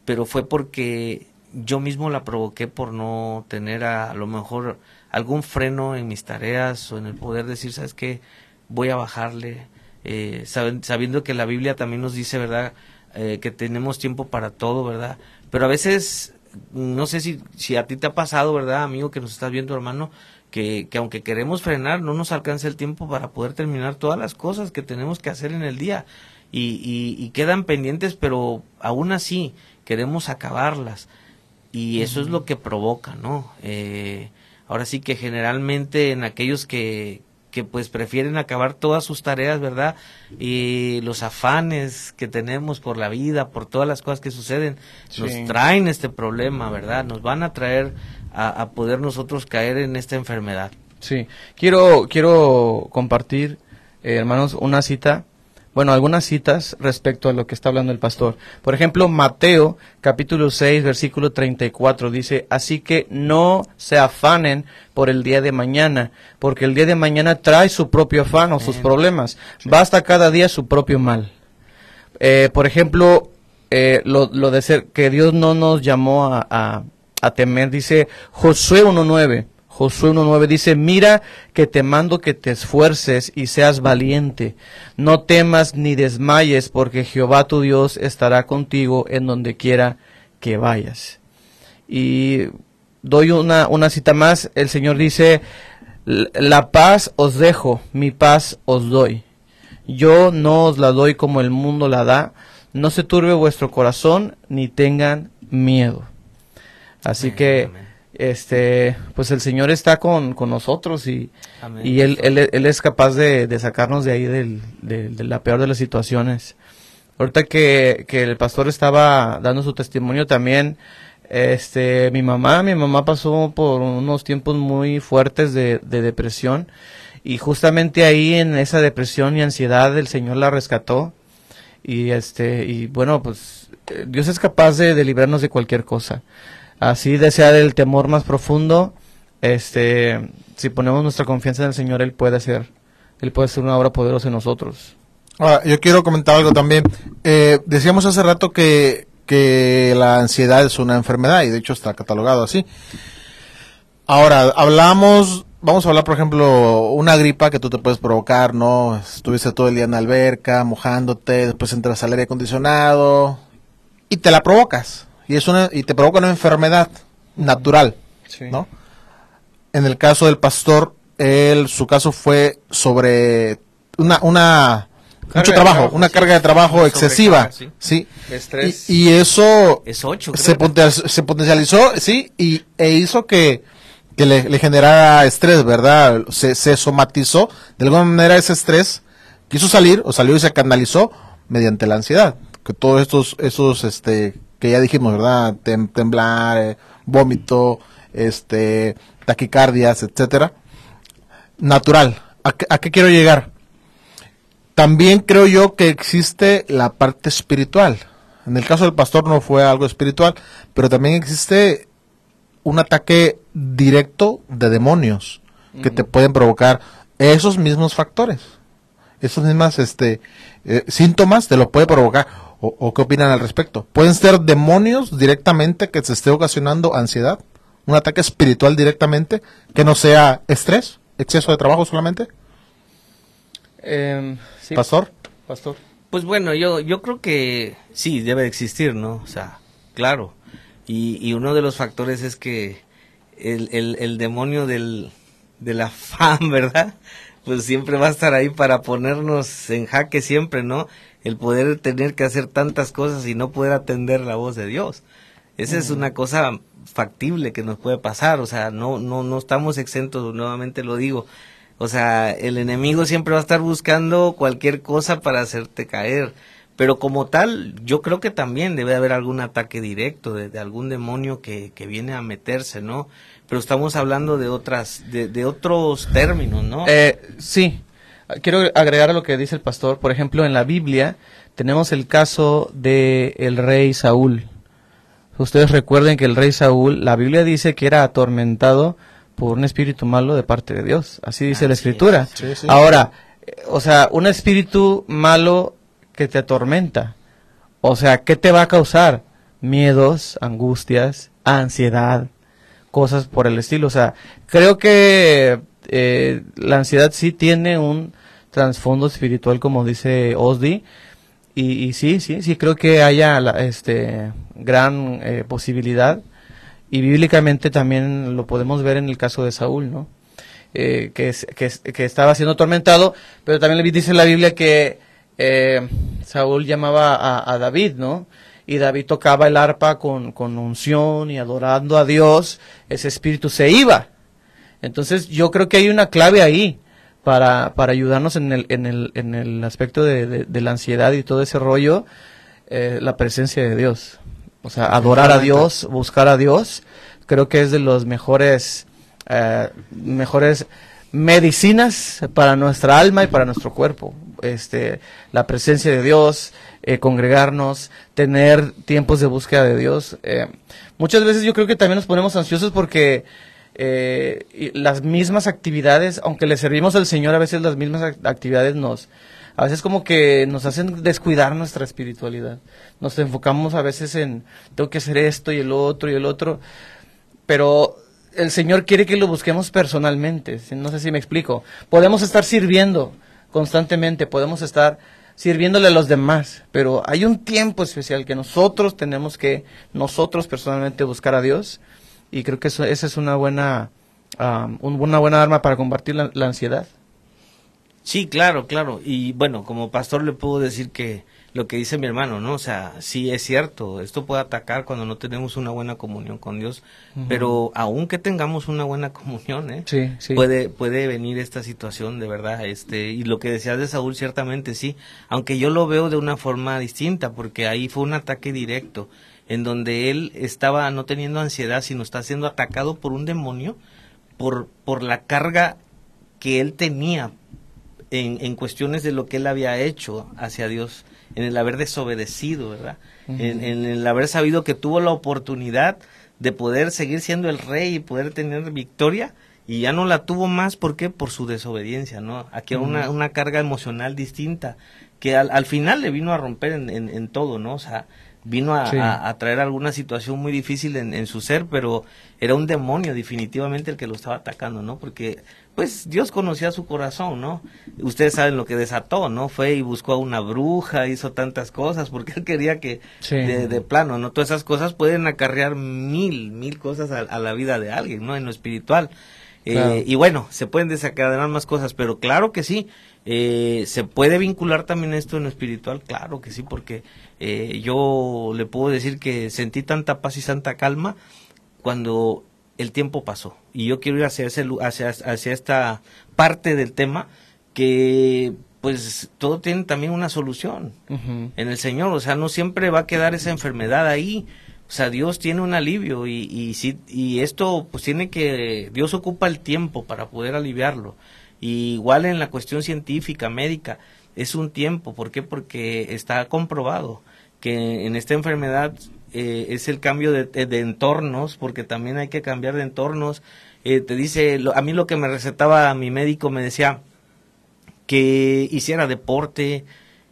pero fue porque yo mismo la provoqué por no tener a, a lo mejor algún freno en mis tareas o en el poder decir, ¿sabes qué? Voy a bajarle, eh, sabiendo que la Biblia también nos dice, ¿verdad? Eh, que tenemos tiempo para todo, ¿verdad? Pero a veces, no sé si, si a ti te ha pasado, ¿verdad, amigo, que nos estás viendo, hermano? Que, que aunque queremos frenar, no nos alcanza el tiempo para poder terminar todas las cosas que tenemos que hacer en el día. Y, y, quedan pendientes, pero aún así queremos acabarlas. Y eso es lo que provoca, ¿no? Eh, ahora sí que generalmente en aquellos que, que pues prefieren acabar todas sus tareas, ¿verdad? Y los afanes que tenemos por la vida, por todas las cosas que suceden, nos traen este problema, ¿verdad? Nos van a traer a, poder nosotros caer en esta enfermedad. Sí, quiero, quiero compartir, eh, hermanos, una cita bueno, algunas citas respecto a lo que está hablando el pastor. Por ejemplo, Mateo capítulo 6, versículo 34 dice, así que no se afanen por el día de mañana, porque el día de mañana trae su propio afán o sus problemas. Basta cada día su propio mal. Eh, por ejemplo, eh, lo, de ser que Dios no nos llamó a, a, a temer, dice Josué 1.9. Josué 1.9 dice, mira que te mando que te esfuerces y seas valiente. No temas ni desmayes, porque Jehová tu Dios estará contigo en donde quiera que vayas. Y doy una, una cita más. El Señor dice, la paz os dejo, mi paz os doy. Yo no os la doy como el mundo la da. No se turbe vuestro corazón, ni tengan miedo. Así que este, pues el Señor está con, con nosotros y, y él, él, es capaz de, sacarnos de ahí del, de, la peor de las situaciones. Ahorita que, que el pastor estaba dando su testimonio también, este, mi mamá, mi mamá pasó por unos tiempos muy fuertes de, de depresión y justamente ahí en esa depresión y ansiedad el Señor la rescató y este, y bueno, pues eh, Dios es capaz de, de librarnos de cualquier cosa así desear el temor más profundo, este, si ponemos nuestra confianza en el Señor, Él puede hacer, Él puede hacer una obra poderosa en nosotros. Ahora, yo quiero comentar algo también. Eh, decíamos hace rato que, que la ansiedad es una enfermedad y de hecho está catalogado así. Ahora, hablamos, vamos a hablar, por ejemplo, una gripa que tú te puedes provocar, ¿no? Estuviste todo el día en la alberca, mojándote, después entras al aire acondicionado y te la provocas y es una y te provoca una enfermedad natural, ¿no? En el caso del pastor, él su caso fue sobre una una mucho trabajo, una carga de trabajo excesiva, sí. Y, eso se, potencializó, sí, y e hizo que, que le, generara estrés, ¿verdad? Se, se somatizó, de alguna manera ese estrés quiso salir o salió y se canalizó mediante la ansiedad, que todos estos esos este que ya dijimos, ¿verdad? temblar, eh, vómito, este, taquicardias, etcétera. Natural. ¿A, qué quiero llegar? También creo yo que existe la parte espiritual. En el caso del pastor no fue algo espiritual, pero también existe un ataque directo de demonios que te pueden provocar esos mismos factores, esos mismas este, eh, síntomas te lo puede provocar o, qué opinan al respecto? ¿Pueden ser demonios directamente que se esté ocasionando ansiedad? ¿Un ataque espiritual directamente que no sea estrés? ¿Exceso de trabajo solamente? Em, ¿Pastor? Pastor. Pues bueno, yo, yo creo que sí, debe existir, ¿no? O sea, claro. Y, y uno de los factores es que el, el, el demonio del, del afán, ¿verdad? Pues siempre va a estar ahí para ponernos en jaque siempre, ¿no? El poder tener que hacer tantas cosas y no poder atender la voz de Dios. Esa es una cosa factible que nos puede pasar, o sea, no, no, no estamos exentos, nuevamente lo digo. O sea, el enemigo siempre va a estar buscando cualquier cosa para hacerte caer. Pero como tal, yo creo que también debe haber algún ataque directo de, algún demonio que, que, viene a meterse, ¿no? Pero estamos hablando de otras, de, de otros términos, ¿no? Eh, sí. Quiero agregar a lo que dice el pastor. Por ejemplo, en la Biblia tenemos el caso de el rey Saúl. Ustedes recuerden que el rey Saúl, la Biblia dice que era atormentado por un espíritu malo de parte de Dios. Así dice la escritura. Ahora, o sea, un espíritu malo que te atormenta. O sea, ¿qué te va a causar? Miedos, angustias, ansiedad, cosas por el estilo. O sea, creo que eh, la ansiedad sí tiene un trasfondo espiritual, como dice Osdi, y, sí, sí, sí creo que haya este gran eh, posibilidad y bíblicamente también lo podemos ver en el caso de Saúl, ¿no? Eh, que, estaba siendo atormentado, pero también dice la Biblia que Saúl llamaba a, a, David, ¿no? Y David tocaba el arpa con, con unción y adorando a Dios, ese espíritu se iba. Entonces yo creo que hay una clave ahí para, para ayudarnos en el, en el, en el aspecto de, de, la ansiedad y todo ese rollo, eh, la presencia de Dios. O sea, adorar a Dios, buscar a Dios, creo que es de los mejores, eh, mejores medicinas para nuestra alma y para nuestro cuerpo. Este, la presencia de Dios, eh, congregarnos, tener tiempos de búsqueda de Dios. muchas veces yo creo que también nos ponemos ansiosos porque eh, las mismas actividades, aunque le servimos al Señor, a veces las mismas actividades nos, a veces como que nos hacen descuidar nuestra espiritualidad. Nos enfocamos a veces en, tengo que hacer esto y el otro y el otro, pero el Señor quiere que lo busquemos personalmente, no sé si me explico. Podemos estar sirviendo constantemente, podemos estar sirviéndole a los demás, pero hay un tiempo especial que nosotros tenemos que, nosotros personalmente buscar a Dios y creo que eso, esa es una buena, una buena arma para combatir la, ansiedad. Sí, claro, claro. Y bueno, como pastor le puedo decir que lo que dice mi hermano, ¿no? O sea, sí es cierto, esto puede atacar cuando no tenemos una buena comunión con Dios, pero aunque tengamos una buena comunión, ¿eh? Sí, sí. Puede, puede venir esta situación de verdad, este, y lo que decías de Saúl, ciertamente sí, aunque yo lo veo de una forma distinta, porque ahí fue un ataque directo en donde él estaba no teniendo ansiedad, sino está siendo atacado por un demonio por, por la carga que él tenía en, en cuestiones de lo que él había hecho hacia Dios, en el haber desobedecido, ¿verdad? en, en, el haber sabido que tuvo la oportunidad de poder seguir siendo el rey y poder tener victoria, y ya no la tuvo más, ¿por qué? Por su desobediencia, ¿no? Aquí era una, una carga emocional distinta, que al, al final le vino a romper en, en, en todo, ¿no? O sea, vino a, traer alguna situación muy difícil en, su ser, pero era un demonio definitivamente el que lo estaba atacando, ¿no? Porque pues Dios conocía su corazón, ¿no? Ustedes saben lo que desató, ¿no? Fue y buscó a una bruja, hizo tantas cosas, porque él quería que de, plano, ¿no? Todas esas cosas pueden acarrear mil, mil cosas a, la vida de alguien, ¿no? En lo espiritual. Eh, y bueno, se pueden desencadenar más cosas, pero claro que sí, eh, ¿Se puede vincular también esto en lo espiritual? Claro que sí, porque eh, yo le puedo decir que sentí tanta paz y tanta calma cuando el tiempo pasó. Y yo quiero ir hacia, ese, hacia, hacia esta parte del tema que pues todo tiene también una solución en el Señor. O sea, no siempre va a quedar esa enfermedad ahí. O sea, Dios tiene un alivio y, y, si, y esto pues tiene que, Dios ocupa el tiempo para poder aliviarlo igual en la cuestión científica, médica, es un tiempo. ¿Por qué? Porque está comprobado que en esta enfermedad eh, es el cambio de, de, entornos, porque también hay que cambiar de entornos. Eh, te dice, a mí lo que me recetaba mi médico me decía que hiciera deporte,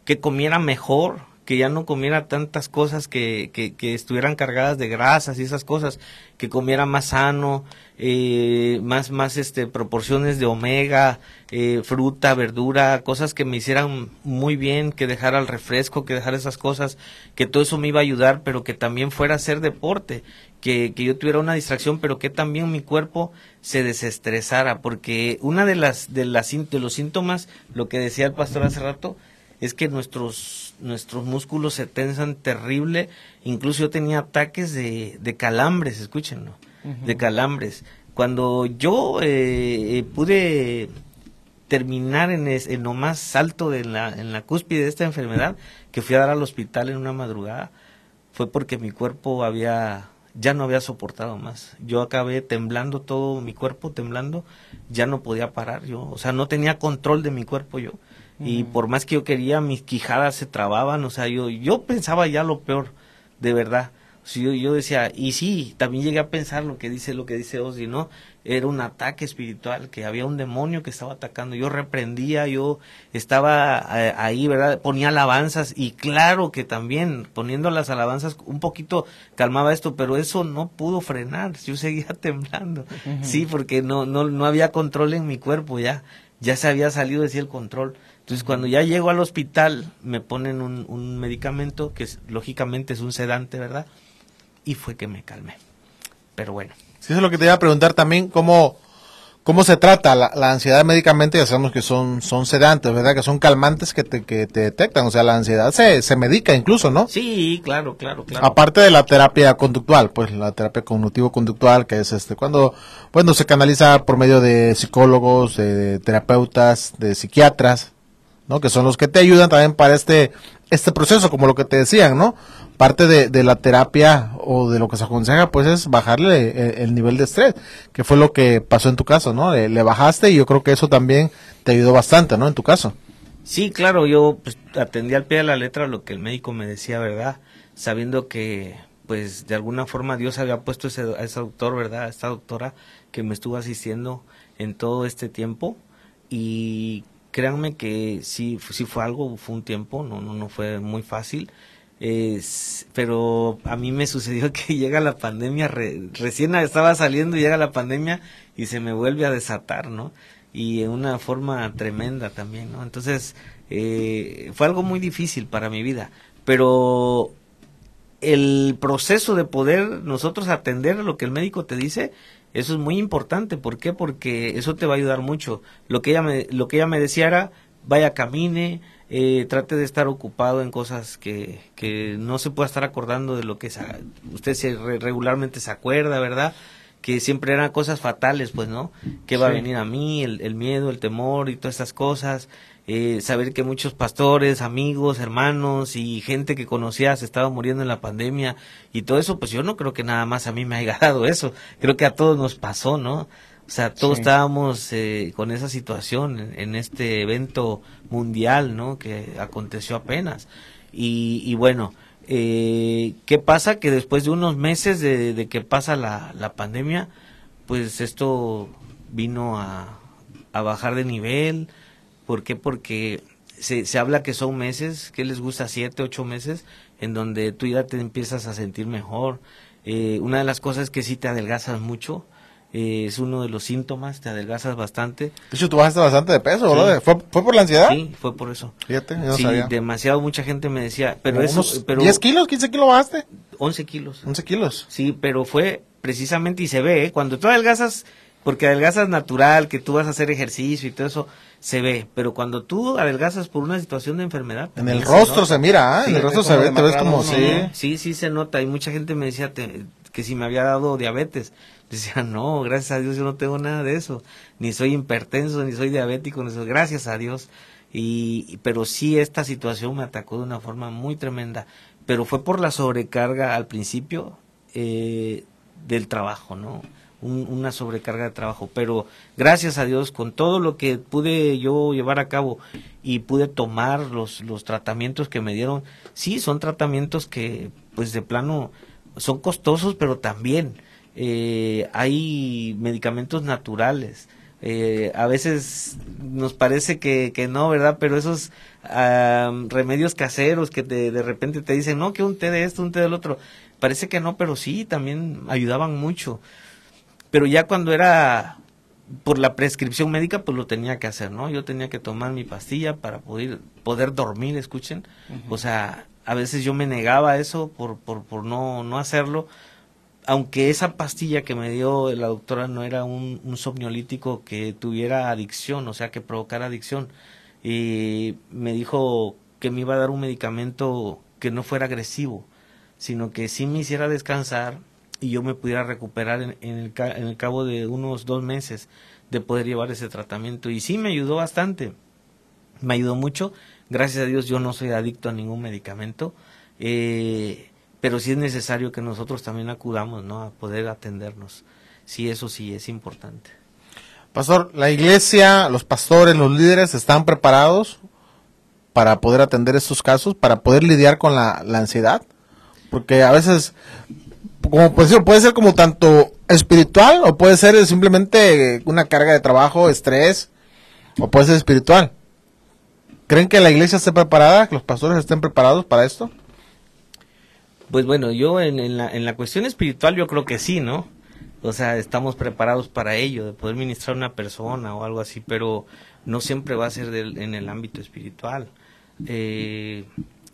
que comiera mejor, que ya no comiera tantas cosas que, que, que estuvieran cargadas de grasas y esas cosas, que comiera más sano, eh, más, más este, proporciones de omega, eh, fruta, verdura, cosas que me hicieran muy bien, que dejara el refresco, que dejara esas cosas, que todo eso me iba a ayudar, pero que también fuera a hacer deporte, que, que yo tuviera una distracción, pero que también mi cuerpo se desestresara, porque una de las, de las, de los síntomas, lo que decía el pastor hace rato, es que nuestros, nuestros músculos se tensan terrible, incluso yo tenía ataques de, de calambres, escúchenlo, de calambres. Cuando yo eh, pude terminar en, en, lo más alto de la, en la cúspide de esta enfermedad, que fui a dar al hospital en una madrugada, fue porque mi cuerpo había ya no había soportado más. Yo acabé temblando todo mi cuerpo, temblando, ya no podía parar yo, o sea, no tenía control de mi cuerpo yo y por más que yo quería, mis quijadas se trababan, o sea, yo, yo pensaba ya lo peor, de verdad. yo, yo decía, y sí, también llegué a pensar lo que dice, lo que dice Ozzy, ¿no? Era un ataque espiritual, que había un demonio que estaba atacando. Yo reprendía, yo estaba eh, ahí, ¿verdad? Ponía alabanzas y claro que también poniendo las alabanzas un poquito calmaba esto, pero eso no pudo frenar. Yo seguía temblando. Sí, porque no, no, no había control en mi cuerpo ya. Ya se había salido de sí el control. Entonces, cuando ya llego al hospital, me ponen un, un medicamento que lógicamente es un sedante, ¿verdad? Y fue que me calmé. Pero bueno. Sí, eso es lo que te iba a preguntar también, ¿cómo, cómo se trata la, ansiedad médicamente? Ya sabemos que son, son sedantes, ¿verdad? Que son calmantes que te, que te detectan. O sea, la ansiedad se, se medica incluso, ¿no? Sí, claro, claro, claro. Aparte de la terapia conductual, pues la terapia cognitivo-conductual, que es este, cuando, bueno, se canaliza por medio de psicólogos, de terapeutas, de psiquiatras, ¿no? Que son los que te ayudan también para este, este proceso, como lo que te decían, ¿no? Parte de, de la terapia o de lo que se aconseja, pues es bajarle el, nivel de estrés, que fue lo que pasó en tu caso, ¿no? Le, bajaste y yo creo que eso también te ayudó bastante, ¿no? En tu caso. Sí, claro, yo pues, atendí al pie de la letra lo que el médico me decía, ¿verdad? Sabiendo que, pues, de alguna forma Dios había puesto ese, a ese doctor, ¿verdad? A esta doctora que me estuvo asistiendo en todo este tiempo y créanme que sí, sí fue algo, fue un tiempo, no, no, no fue muy fácil. pero a mí me sucedió que llega la pandemia, recién estaba saliendo llega la pandemia y se me vuelve a desatar, ¿no? Y en una forma tremenda también, ¿no? Entonces, eh, fue algo muy difícil para mi vida, pero el proceso de poder nosotros atender lo que el médico te dice eso es muy importante. ¿Por qué? Porque eso te va a ayudar mucho. Lo que ella me, lo que ella me decía era, vaya, camine, eh, trate de estar ocupado en cosas que, que no se pueda estar acordando de lo que usted se, regularmente se acuerda, ¿verdad? Que siempre eran cosas fatales, pues, ¿no? Que va a venir a mí, el, el miedo, el temor y todas estas cosas. Eh, saber que muchos pastores, amigos, hermanos y gente que conocías estaba muriendo en la pandemia y todo eso, pues yo no creo que nada más a mí me haya dado eso, creo que a todos nos pasó, ¿no? O sea, todos estábamos eh, con esa situación en, este evento mundial, ¿no? Que aconteció apenas. Y, y bueno, eh, ¿qué pasa? Que después de unos meses de, de que pasa la, la pandemia, pues esto vino a, a bajar de nivel, ¿Por qué? Porque se, se habla que son meses, que les gusta siete, ocho meses, en donde tú ya te empiezas a sentir mejor. Eh, una de las cosas que sí te adelgazas mucho, eh, es uno de los síntomas, te adelgazas bastante. De hecho, tú bajaste bastante de peso, ¿verdad? ¿Fue, ¿Fue, por la ansiedad? Sí, fue por eso. Fíjate, yo no sí, demasiado, mucha gente me decía, pero eso... Pero, ¿10 kilos? ¿15 kilos bajaste? 11 kilos. 11 kilos. Sí, pero fue precisamente, y se ve, ¿eh? cuando tú adelgazas, porque adelgazas natural, que tú vas a hacer ejercicio y todo eso, se ve, pero cuando tú adelgazas por una situación de enfermedad... En el rostro se mira, ¿eh? en el rostro se ve, te ves como... Sí. sí, sí se nota, y mucha gente me decía que si me había dado diabetes. Decía, no, gracias a Dios yo no tengo nada de eso, ni soy hipertenso, ni soy diabético, ni soy, gracias a Dios. Y, pero sí esta situación me atacó de una forma muy tremenda, pero fue por la sobrecarga al principio eh, del trabajo, ¿no? Una sobrecarga de trabajo. Pero gracias a Dios, con todo lo que pude yo llevar a cabo y pude tomar los, los tratamientos que me dieron, sí, son tratamientos que, pues de plano, son costosos, pero también eh, hay medicamentos naturales. Eh, a veces nos parece que, que no, ¿verdad? Pero esos remedios caseros que de repente te dicen, no, que un té de esto, un té del otro, parece que no, pero sí, también ayudaban mucho. Pero ya cuando era por la prescripción médica, pues lo tenía que hacer, ¿no? Yo tenía que tomar mi pastilla para poder, poder dormir, escuchen. O sea, a veces yo me negaba a eso por, por, por no, no hacerlo, aunque esa pastilla que me dio la doctora no era un, un somniolítico que tuviera adicción, o sea, que provocara adicción. Y me dijo que me iba a dar un medicamento que no fuera agresivo, sino que sí me hiciera descansar y yo me pudiera recuperar en, el, en el cabo de unos dos meses de poder llevar ese tratamiento. Y sí me ayudó bastante, me ayudó mucho. Gracias a Dios yo no soy adicto a ningún medicamento, eh, pero sí es necesario que nosotros también acudamos ¿no? a poder atendernos. Sí, eso sí es importante. Pastor, ¿la iglesia, los pastores, los líderes están preparados para poder atender estos casos, para poder lidiar con la ansiedad? Porque a veces como pues, puede ser como tanto espiritual o puede ser simplemente una carga de trabajo, estrés, o puede ser espiritual. ¿Creen que la iglesia esté preparada, que los pastores estén preparados para esto? Pues bueno, yo en, la, en la cuestión espiritual yo creo que sí, ¿no? O sea, estamos preparados para ello, de poder ministrar a una persona o algo así, pero no siempre va a ser en el ámbito espiritual. Eh,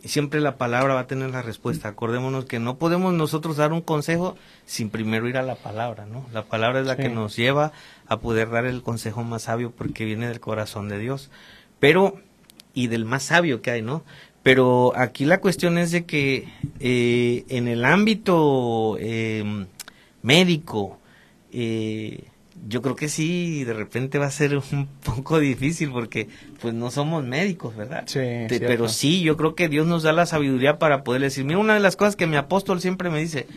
siempre la palabra va a tener la respuesta. Acordémonos que no podemos nosotros dar un consejo sin primero ir a la palabra, ¿no? La palabra es la que nos lleva a poder dar el consejo más sabio porque viene del corazón de Dios. Pero, y del más sabio que hay, ¿no? Pero aquí la cuestión es de que eh, en el ámbito eh, médico, eh, yo creo que sí, de repente va a ser un poco difícil porque pues no somos médicos, ¿verdad? Sí. pero sí, yo creo que Dios nos da la sabiduría para poder decir, mira, una de las cosas que mi apóstol siempre me dice,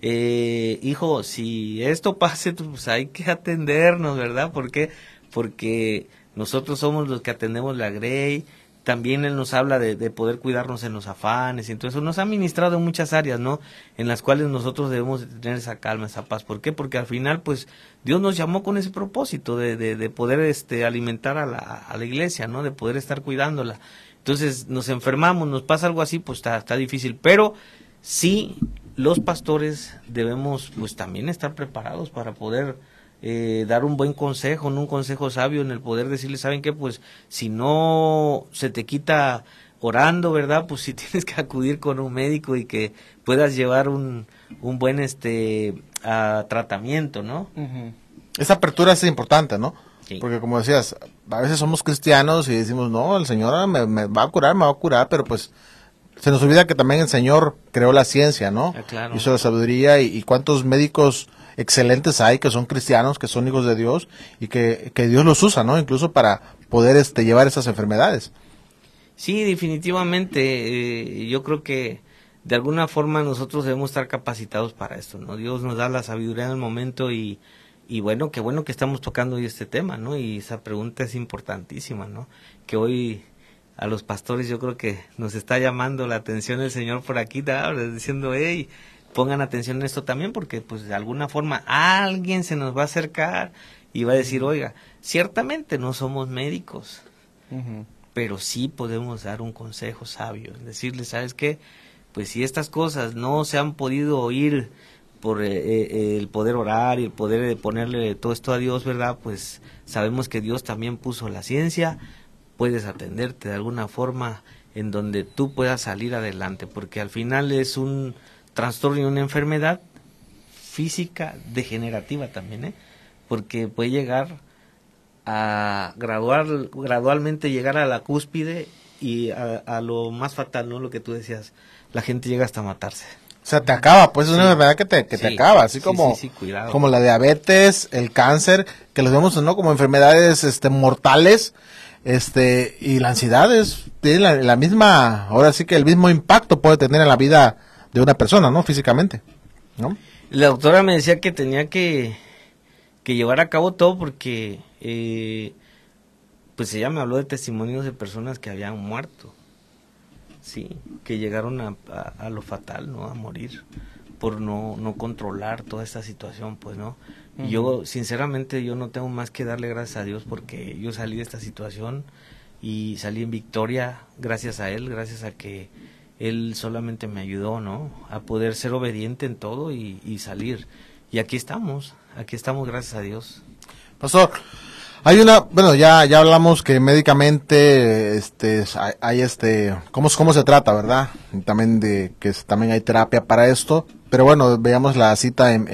eh, hijo, si esto pase, pues hay que atendernos, ¿verdad? ¿Por qué? Porque nosotros somos los que atendemos la Grey, también él nos habla de, poder cuidarnos en los afanes y entonces nos ha ministrado en muchas áreas, ¿no? En las cuales nosotros debemos tener esa calma, esa paz. ¿Por qué? Porque al final, pues, Dios nos llamó con ese propósito de, de, poder este, alimentar a la, a la iglesia, ¿no? De poder estar cuidándola. Entonces, nos enfermamos, nos pasa algo así, pues está, está difícil. Pero sí, los pastores debemos, pues, también estar preparados para poder eh, dar un buen consejo, un consejo sabio en el poder decirle, ¿saben qué? Pues si no se te quita orando, ¿verdad? Pues si tienes que acudir con un médico y que puedas llevar un, un buen este tratamiento, ¿no? Esa apertura es importante, ¿no? Porque como decías, a veces somos cristianos y decimos, no, el Señor me, va a curar, me va a curar, pero pues se nos olvida que también el Señor creó la ciencia, ¿no? Ah, Hizo la sabiduría y cuántos médicos excelentes hay que son cristianos, que son hijos de Dios y que, Dios los usa, ¿no? Incluso para poder este, llevar esas enfermedades. Sí, definitivamente. Eh, yo creo que de alguna forma nosotros debemos estar capacitados para esto, ¿no? Dios nos da la sabiduría en el momento y, y bueno, qué bueno que estamos tocando hoy este tema, ¿no? Y esa pregunta es importantísima, ¿no? Que hoy a los pastores yo creo que nos está llamando la atención el Señor por aquí, diciendo, hey, pongan atención en esto también porque pues de alguna forma alguien se nos va a acercar y va a decir, oiga, ciertamente no somos médicos, pero sí podemos dar un consejo sabio, decirle, ¿sabes qué? Pues si estas cosas no se han podido oír por eh, eh, el poder orar y el poder ponerle todo esto a Dios, ¿verdad? Pues sabemos que Dios también puso la ciencia, puedes atenderte de alguna forma en donde tú puedas salir adelante, porque al final es un trastorno y una enfermedad física degenerativa también, ¿eh? porque puede llegar a gradual, gradualmente llegar a la cúspide y a, lo más fatal, ¿no? Lo que tú decías, la gente llega hasta matarse. O sea, te acaba, pues es una enfermedad que te, que te acaba, así como, como la diabetes, el cáncer, que los vemos, ¿no? Como enfermedades, este, mortales, este, y la ansiedad es, tiene la, la misma, ahora sí que el mismo impacto puede tener en la vida de una persona, ¿no? Físicamente, ¿no? La doctora me decía que tenía que, que llevar a cabo todo porque, eh, pues ella me habló de testimonios de personas que habían muerto, sí, que llegaron a, a, lo fatal, ¿no? A morir por no, no controlar toda esta situación, pues, ¿no? Yo, sinceramente, yo no tengo más que darle gracias a Dios porque yo salí de esta situación y salí en victoria gracias a Él, gracias a que Él solamente me ayudó, ¿no? A poder ser obediente en todo y, salir. Y aquí estamos, aquí estamos gracias a Dios. Pastor, hay una, bueno, ya, ya hablamos que médicamente, este, hay, este, cómo, cómo se trata, ¿verdad? También de que también hay terapia para esto. Pero bueno, veamos la cita en,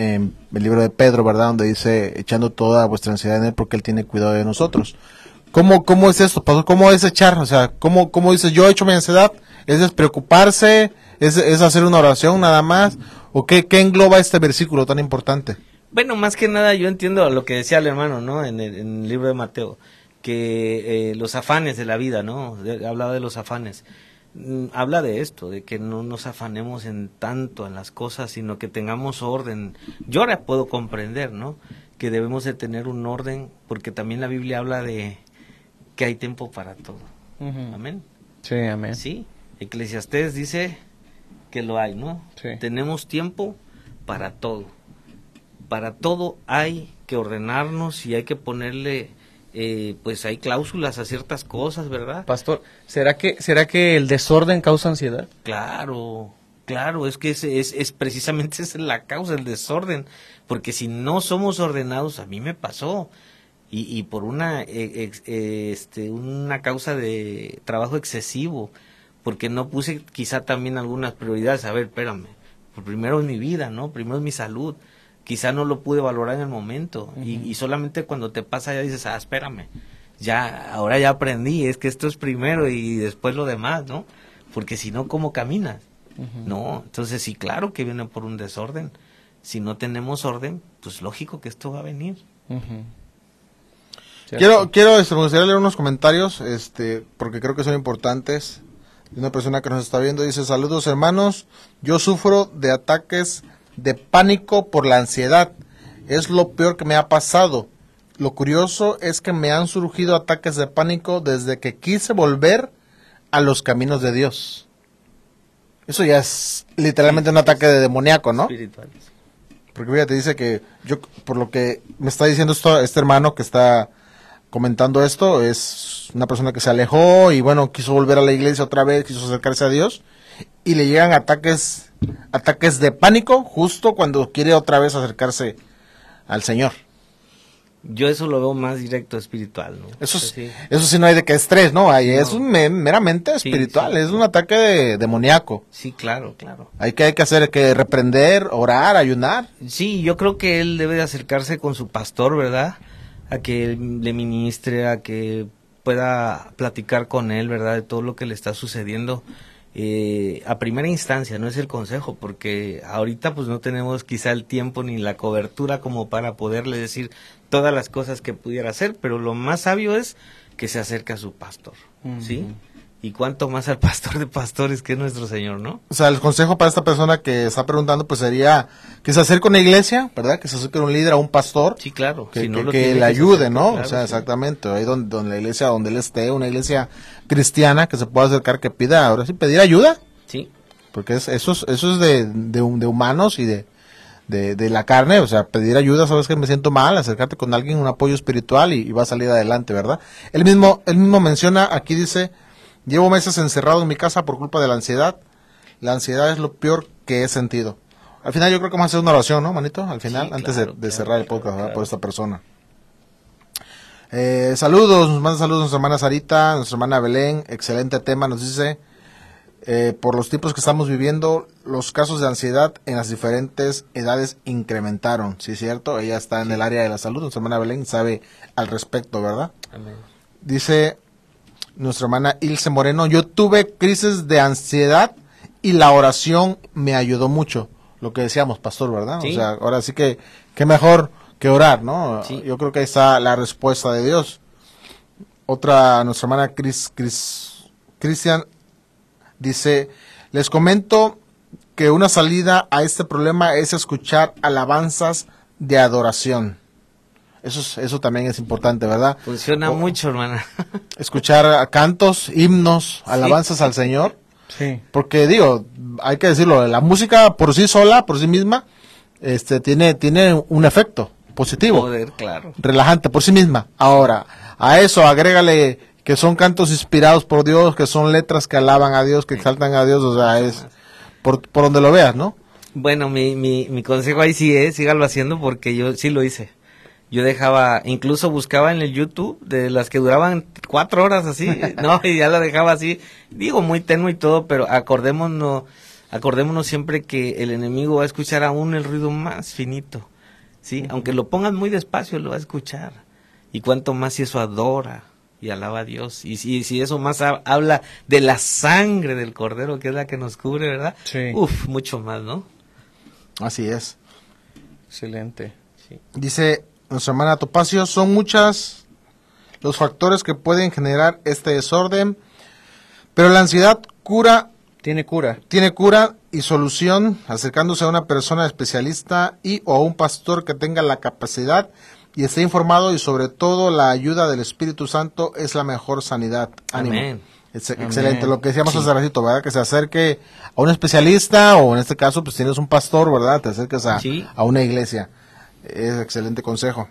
el libro de Pedro, ¿verdad? Donde dice, echando toda vuestra ansiedad en él porque él tiene cuidado de nosotros. ¿Cómo, cómo es esto, pastor? ¿Cómo es echar? O sea, ¿cómo, cómo dice, yo he hecho mi ansiedad? ¿Es despreocuparse? ¿Es, es hacer una oración nada más? ¿O qué, qué engloba este versículo tan importante? Bueno, más que nada yo entiendo lo que decía el hermano, ¿no? En el, libro de Mateo, que eh, los afanes de la vida, ¿no? hablaba de los afanes. Mm, habla de esto, de que no nos afanemos en tanto en las cosas, sino que tengamos orden. Yo ahora puedo comprender, ¿no? Que debemos de tener un orden, porque también la Biblia habla de que hay tiempo para todo. Amén. Sí, amén. Sí, Eclesiastés dice que lo hay, ¿no? Sí. Tenemos tiempo para todo para todo hay que ordenarnos y hay que ponerle eh, pues hay cláusulas a ciertas cosas, ¿verdad? Pastor, ¿será que será que el desorden causa ansiedad? Claro, claro, es que es, es, precisamente es la causa el desorden, porque si no somos ordenados, a mí me pasó y, y por una e, este una causa de trabajo excesivo, porque no puse quizá también algunas prioridades. A ver, espérame, primero es mi vida, ¿no? Primero es mi salud quizá no lo pude valorar en el momento y, solamente cuando te pasa ya dices, ah, espérame, ya, ahora ya aprendí, es que esto es primero y después lo demás, ¿no? Porque si no, ¿cómo caminas? No, entonces sí, claro que viene por un desorden. Si no tenemos orden, pues lógico que esto va a venir. Quiero, quiero este, me gustaría leer unos comentarios, este, porque creo que son importantes. Una persona que nos está viendo dice, saludos hermanos, yo sufro de ataques de pánico por la ansiedad. Es lo peor que me ha pasado. Lo curioso es que me han surgido ataques de pánico desde que quise volver a los caminos de Dios. Eso ya es literalmente un ataque de demoníaco, ¿no? Porque fíjate, dice que yo, por lo que me está diciendo esto, este hermano que está comentando esto, es una persona que se alejó y bueno, quiso volver a la iglesia otra vez, quiso acercarse a Dios y le llegan ataques ataques de pánico justo cuando quiere otra vez acercarse al Señor. Yo eso lo veo más directo espiritual, ¿no? Eso, sí. eso sí no hay de que estrés, ¿no? Ahí es un meramente espiritual, es un ataque de, demoníaco. Sí, claro, claro. Hay que, hay que hacer que reprender, orar, ayunar. Sí, yo creo que él debe de acercarse con su pastor, ¿verdad? A que le ministre, a que pueda platicar con él, ¿verdad? De todo lo que le está sucediendo eh, a primera instancia, no es el consejo, porque ahorita pues no tenemos quizá el tiempo ni la cobertura como para poderle decir todas las cosas que pudiera hacer, pero lo más sabio es que se acerque a su pastor, ¿sí? Y cuánto más al pastor de pastores que es nuestro Señor, ¿no? O sea, el consejo para esta persona que está preguntando, pues sería que se acerque a una iglesia, ¿verdad? Que se acerque a un líder, a un pastor. Sí, claro. Que, le ayude, ¿no? o sea, exactamente. Ahí donde, donde, la iglesia, donde él esté, una iglesia cristiana que se pueda acercar, que pida, ahora sí, pedir ayuda. Sí. Porque es, eso es, eso es de, de, de humanos y de, de, la carne, o sea, pedir ayuda, sabes que me siento mal, acercarte con alguien, un apoyo espiritual y, y va a salir adelante, ¿verdad? Él mismo, él mismo menciona, aquí dice, Llevo meses encerrado en mi casa por culpa de la ansiedad. La ansiedad es lo peor que he sentido. Al final yo creo que vamos a hacer una oración, ¿no, manito? Al final, antes de, cerrar el podcast por esta persona. Eh, saludos, nos manda saludos nuestra hermana Sarita, nuestra hermana Belén, excelente tema, nos dice, eh, por los tiempos que estamos viviendo, los casos de ansiedad en las diferentes edades incrementaron, ¿sí es cierto? Ella está en el área de la salud, nuestra hermana Belén sabe al respecto, ¿verdad? Amén. Dice, nuestra hermana Ilse Moreno, yo tuve crisis de ansiedad y la oración me ayudó mucho. Lo que decíamos, pastor, ¿verdad? O sea, ahora sí que, qué mejor que orar, ¿no? Yo creo que ahí está la respuesta de Dios. Otra, nuestra hermana Cris, Cristian dice, les comento que una salida a este problema es escuchar alabanzas de adoración. Eso, eso también es importante, ¿verdad? Funciona mucho, hermana. escuchar cantos, himnos, alabanzas al Señor. Sí. Porque digo, hay que decirlo, la música por sí sola, por sí misma, este tiene tiene un efecto positivo, Poder, claro. relajante por sí misma. Ahora, a eso agrégale que son cantos inspirados por Dios, que son letras que alaban a Dios, que exaltan a Dios, o sea, es por, por donde lo veas, ¿no? Bueno, mi, mi, mi consejo ahí sí es, sígalo haciendo porque yo sí lo hice. Yo dejaba, incluso buscaba en el YouTube de las que duraban cuatro horas así, no, y ya la dejaba así, digo muy tenue y todo, pero acordémonos, acordémonos siempre que el enemigo va a escuchar aún el ruido más finito, sí, aunque lo pongas muy despacio lo va a escuchar, y cuanto más si eso adora y alaba a Dios, y si, si eso más ha- habla de la sangre del cordero que es la que nos cubre, ¿verdad? Sí. Uf, mucho más, ¿no? Así es. Excelente. Dice nuestra hermana Topacio, son muchas los factores que pueden generar este desorden, pero la ansiedad cura, Tiene cura. tiene cura y solución acercándose a una persona especialista y o a un pastor que tenga la capacidad y esté informado y sobre todo la ayuda del Espíritu Santo es la mejor sanidad. Ánimo. Amén. Ex- Amén. Excelente, lo que decíamos Sí. hace ratito, ¿verdad? Que se acerque a un especialista o en este caso pues tienes un pastor, ¿verdad? Te acerques a, Sí. a una iglesia. Es excelente consejo.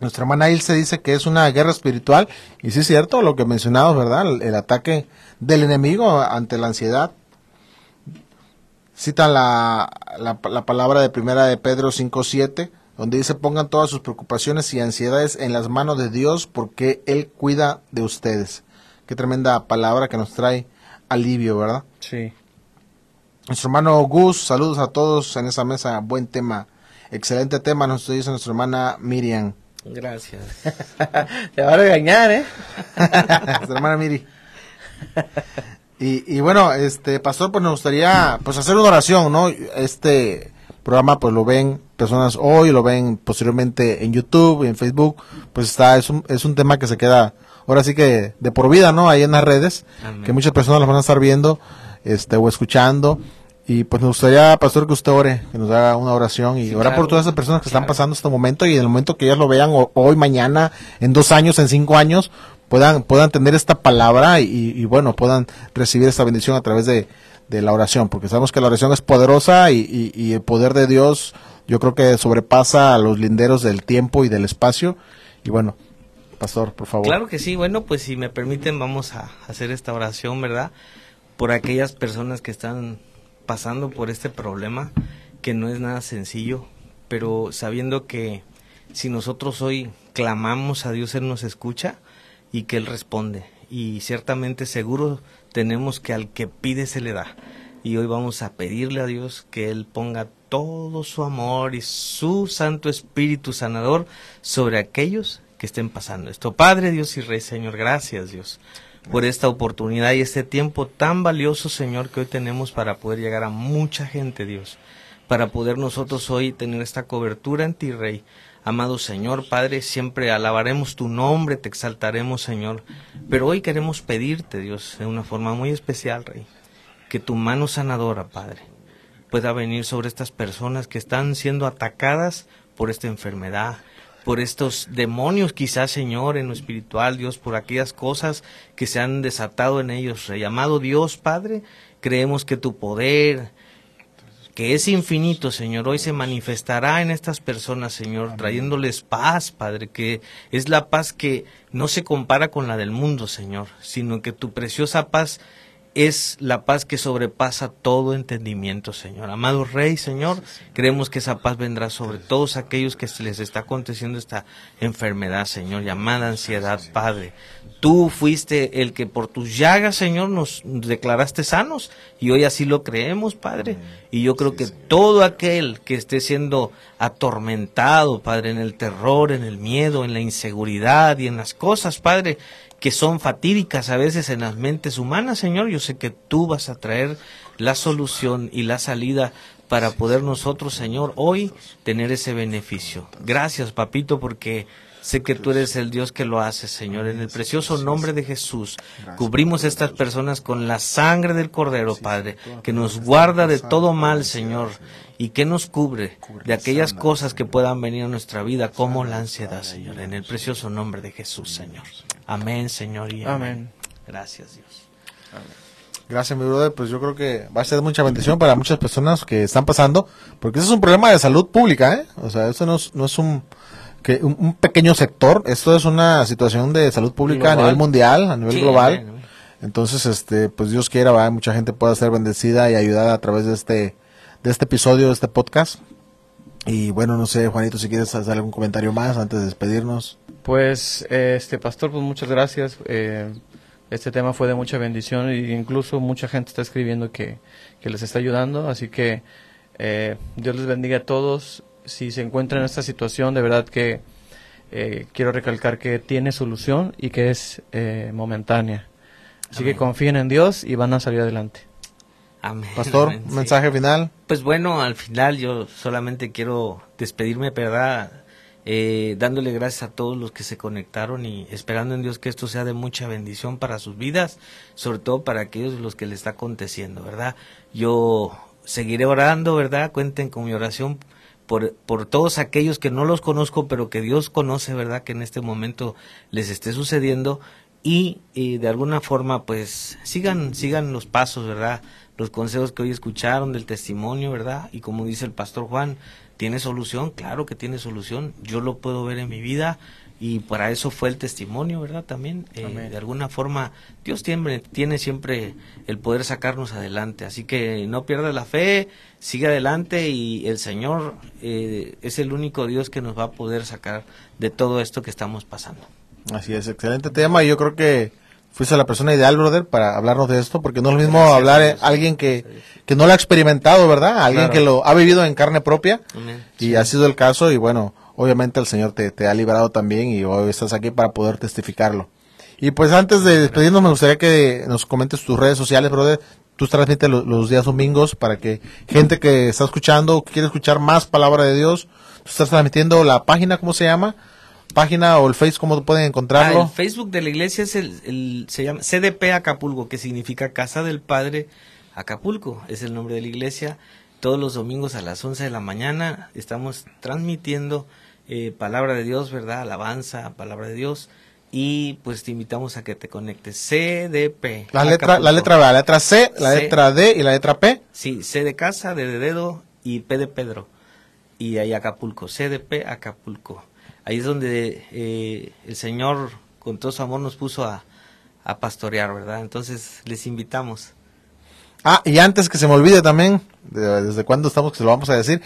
Nuestra hermana Ilse dice que es una guerra espiritual y sí es cierto lo que mencionamos, ¿verdad? El, ataque del enemigo ante la ansiedad. Cita la, la, la palabra de primera de Pedro 5.7, donde dice pongan todas sus preocupaciones y ansiedades en las manos de Dios porque Él cuida de ustedes. Qué tremenda palabra que nos trae alivio, ¿verdad? Sí. Nuestro hermano Gus, saludos a todos en esa mesa, buen tema, excelente tema, nos dice nuestra hermana Miriam. Gracias. Te va a regañar, ¿eh? nuestra hermana Miri. Y, y bueno, este pastor, pues nos gustaría pues hacer una oración, ¿no? Este programa pues lo ven personas hoy, lo ven posteriormente en YouTube, en Facebook, pues está, es un, es un tema que se queda ahora sí que de por vida, ¿no? Ahí en las redes, Amén. que muchas personas lo van a estar viendo, este, o escuchando. Y pues nos gustaría, pastor, que usted ore, que nos haga una oración y Sí, orar por todas esas personas que están pasando este momento y en el momento que ellas lo vean o- hoy, mañana, en dos años, en cinco años, puedan, puedan tener esta palabra y, y, bueno, puedan recibir esta bendición a través de, de la oración, porque sabemos que la oración es poderosa y, y- y el poder de Dios yo creo que sobrepasa a los linderos del tiempo y del espacio. Y bueno, pastor, por favor. Claro que sí, bueno, pues si me permiten vamos a hacer esta oración, ¿verdad? Por aquellas personas que están pasando por este problema, que no es nada sencillo, pero sabiendo que si nosotros hoy clamamos a Dios, Él nos escucha y que Él responde. Y ciertamente seguro tenemos que al que pide se le da. Y hoy vamos a pedirle a Dios que Él ponga todo su amor y su Santo Espíritu sanador sobre aquellos que estén pasando esto. Padre Dios y Rey, Señor, gracias Dios por esta oportunidad y este tiempo tan valioso, Señor, que hoy tenemos para poder llegar a mucha gente, Dios, para poder nosotros hoy tener esta cobertura en ti, Rey. Amado Señor, Padre, siempre alabaremos tu nombre, te exaltaremos, Señor, pero hoy queremos pedirte, Dios, de una forma muy especial, Rey, que tu mano sanadora, Padre, pueda venir sobre estas personas que están siendo atacadas por esta enfermedad, por estos demonios quizás, Señor, en lo espiritual, Dios, por aquellas cosas que se han desatado en ellos. Rey. Amado Dios, Padre, creemos que tu poder, que es infinito, Señor, hoy se manifestará en estas personas, Señor, trayéndoles paz, Padre, que es la paz que no se compara con la del mundo, Señor, sino que tu preciosa paz es la paz que sobrepasa todo entendimiento, Señor. Amado Rey, Señor, creemos que esa paz vendrá sobre todos aquellos que se les está aconteciendo esta enfermedad, Señor, llamada ansiedad, Padre. Tú fuiste el que por tus llagas, Señor, nos declaraste sanos y hoy así lo creemos, Padre. Y yo creo que todo aquel que esté siendo atormentado, Padre, en el terror, en el miedo, en la inseguridad y en las cosas, Padre, que son fatídicas a veces en las mentes humanas, Señor, yo sé que tú vas a traer la solución y la salida para poder nosotros, Señor, hoy tener ese beneficio. Gracias, papito, porque sé que tú eres el Dios que lo hace, Señor. En el precioso nombre de Jesús, cubrimos a estas personas con la sangre del Cordero, Padre, que nos guarda de todo mal, Señor, y que nos cubre de aquellas cosas que puedan venir a nuestra vida, como la ansiedad, Señor. En el precioso nombre de Jesús, Señor. Amén, Señor, y amén. Amén. Gracias, Dios. Gracias, mi brother. Pues yo creo que va a ser mucha bendición para muchas personas que están pasando, porque eso es un problema de salud pública, ¿eh? O sea, eso no es, no es un, que un, un pequeño sector, esto es una situación de salud pública a nivel mundial, a nivel Sí, global. Entonces, este, pues Dios quiera, ¿verdad? mucha gente pueda ser bendecida y ayudada a través de este, de este episodio, de este podcast. Y bueno, no sé, Juanito, si quieres hacer algún comentario más antes de despedirnos. Pues, este pastor, pues muchas gracias. Eh, este tema fue de mucha bendición e incluso mucha gente está escribiendo que, que les está ayudando. Así que eh, Dios les bendiga a todos. Si se encuentran en esta situación, de verdad que eh, quiero recalcar que tiene solución y que es eh, momentánea. Así Amén. que confíen en Dios y van a salir adelante. Amén. Pastor, amén, un sí. mensaje final. Pues bueno, al final yo solamente quiero despedirme, ¿verdad? Eh, dándole gracias a todos los que se conectaron y esperando en Dios que esto sea de mucha bendición para sus vidas, sobre todo para aquellos los que le está aconteciendo, ¿verdad? Yo seguiré orando, ¿verdad? Cuenten con mi oración por, por todos aquellos que no los conozco, pero que Dios conoce, ¿verdad? Que en este momento les esté sucediendo y, eh, de alguna forma, pues sigan, sigan los pasos, ¿verdad? Los consejos que hoy escucharon del testimonio, ¿verdad? Y como dice el pastor Juan, ¿tiene solución? Claro que tiene solución. Yo lo puedo ver en mi vida y para eso fue el testimonio, ¿verdad? También, eh, de alguna forma, Dios tiene, tiene siempre el poder sacarnos adelante. Así que no pierda la fe, sigue adelante y el Señor eh, es el único Dios que nos va a poder sacar de todo esto que estamos pasando. Así es, excelente tema y yo creo que fuiste la persona ideal, brother, para hablarnos de esto, porque no es lo mismo hablar a alguien que, que no lo ha experimentado, ¿verdad? Alguien Claro. que lo ha vivido en carne propia y ha sido el caso y bueno, obviamente el Señor te, te ha librado también y hoy estás aquí para poder testificarlo. Y pues antes de despedirnos me gustaría que nos comentes tus redes sociales, brother. Tú transmites lo- los días domingos para que gente que está escuchando, que quiere escuchar más palabra de Dios, tú estás transmitiendo la página, ¿cómo se llama? Página o el Face, ¿cómo pueden Ah, encontrarlo? el Facebook de la iglesia es el, el- se llama CDP Acapulco, que significa Casa del Padre Acapulco, es el nombre de la iglesia. Todos los domingos a las 11 de la mañana estamos transmitiendo eh, palabra de Dios, ¿verdad? Alabanza, palabra de Dios. Y pues te invitamos a que te conectes. CDP. La letra, la letra, la letra C, la C. letra D y la letra P. Sí, C de casa, D de dedo y P de Pedro. Y ahí Acapulco, CDP Acapulco. Ahí es donde eh, el Señor con todo su amor nos puso a, a pastorear, ¿verdad? Entonces les invitamos. Ah, y antes que se me olvide también, desde cuándo estamos que se lo vamos a decir,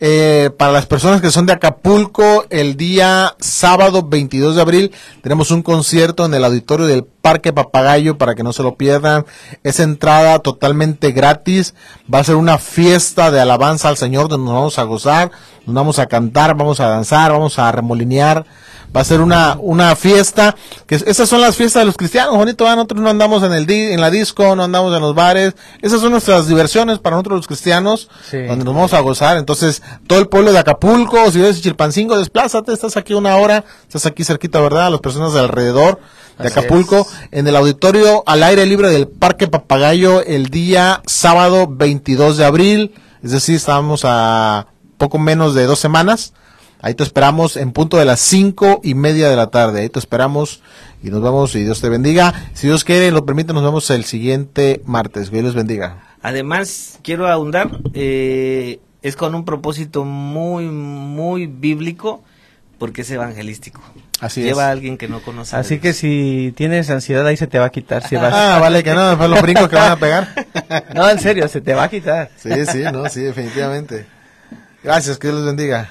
eh, para las personas que son de Acapulco, el día sábado 22 de abril tenemos un concierto en el auditorio del Parque Papagayo para que no se lo pierdan. Es entrada totalmente gratis. Va a ser una fiesta de alabanza al Señor donde nos vamos a gozar, nos vamos a cantar, vamos a danzar, vamos a remolinear. Va a ser una, una fiesta, que es- esas son las fiestas de los cristianos, ¿verdad? nosotros no andamos en el en la disco, no andamos en los bares, esas son nuestras diversiones para nosotros los cristianos, Sí. donde nos vamos a gozar, entonces todo el pueblo de Acapulco, si de Chilpancingo, desplázate, estás aquí una hora, estás aquí cerquita, ¿verdad? Las personas de alrededor de Así Acapulco, es. en el auditorio al aire libre del Parque Papagayo el día sábado 22 de abril, es decir, estamos a poco menos de dos semanas. Ahí te esperamos en punto de las cinco y media de la tarde. Ahí te esperamos y nos vemos y Dios te bendiga. Si Dios quiere lo permite, nos vemos el siguiente martes. Que Dios les bendiga. Además, quiero ahondar, eh, es con un propósito muy, muy bíblico, porque es evangelístico. Así Lleva es. a alguien que no conoce. Así que si tienes ansiedad ahí se te va a quitar. Si vas... Ah, vale, que no, después los brincos que van a pegar. No, en serio, se te va a quitar. Sí, sí, no, sí, definitivamente. Gracias, que Dios les bendiga.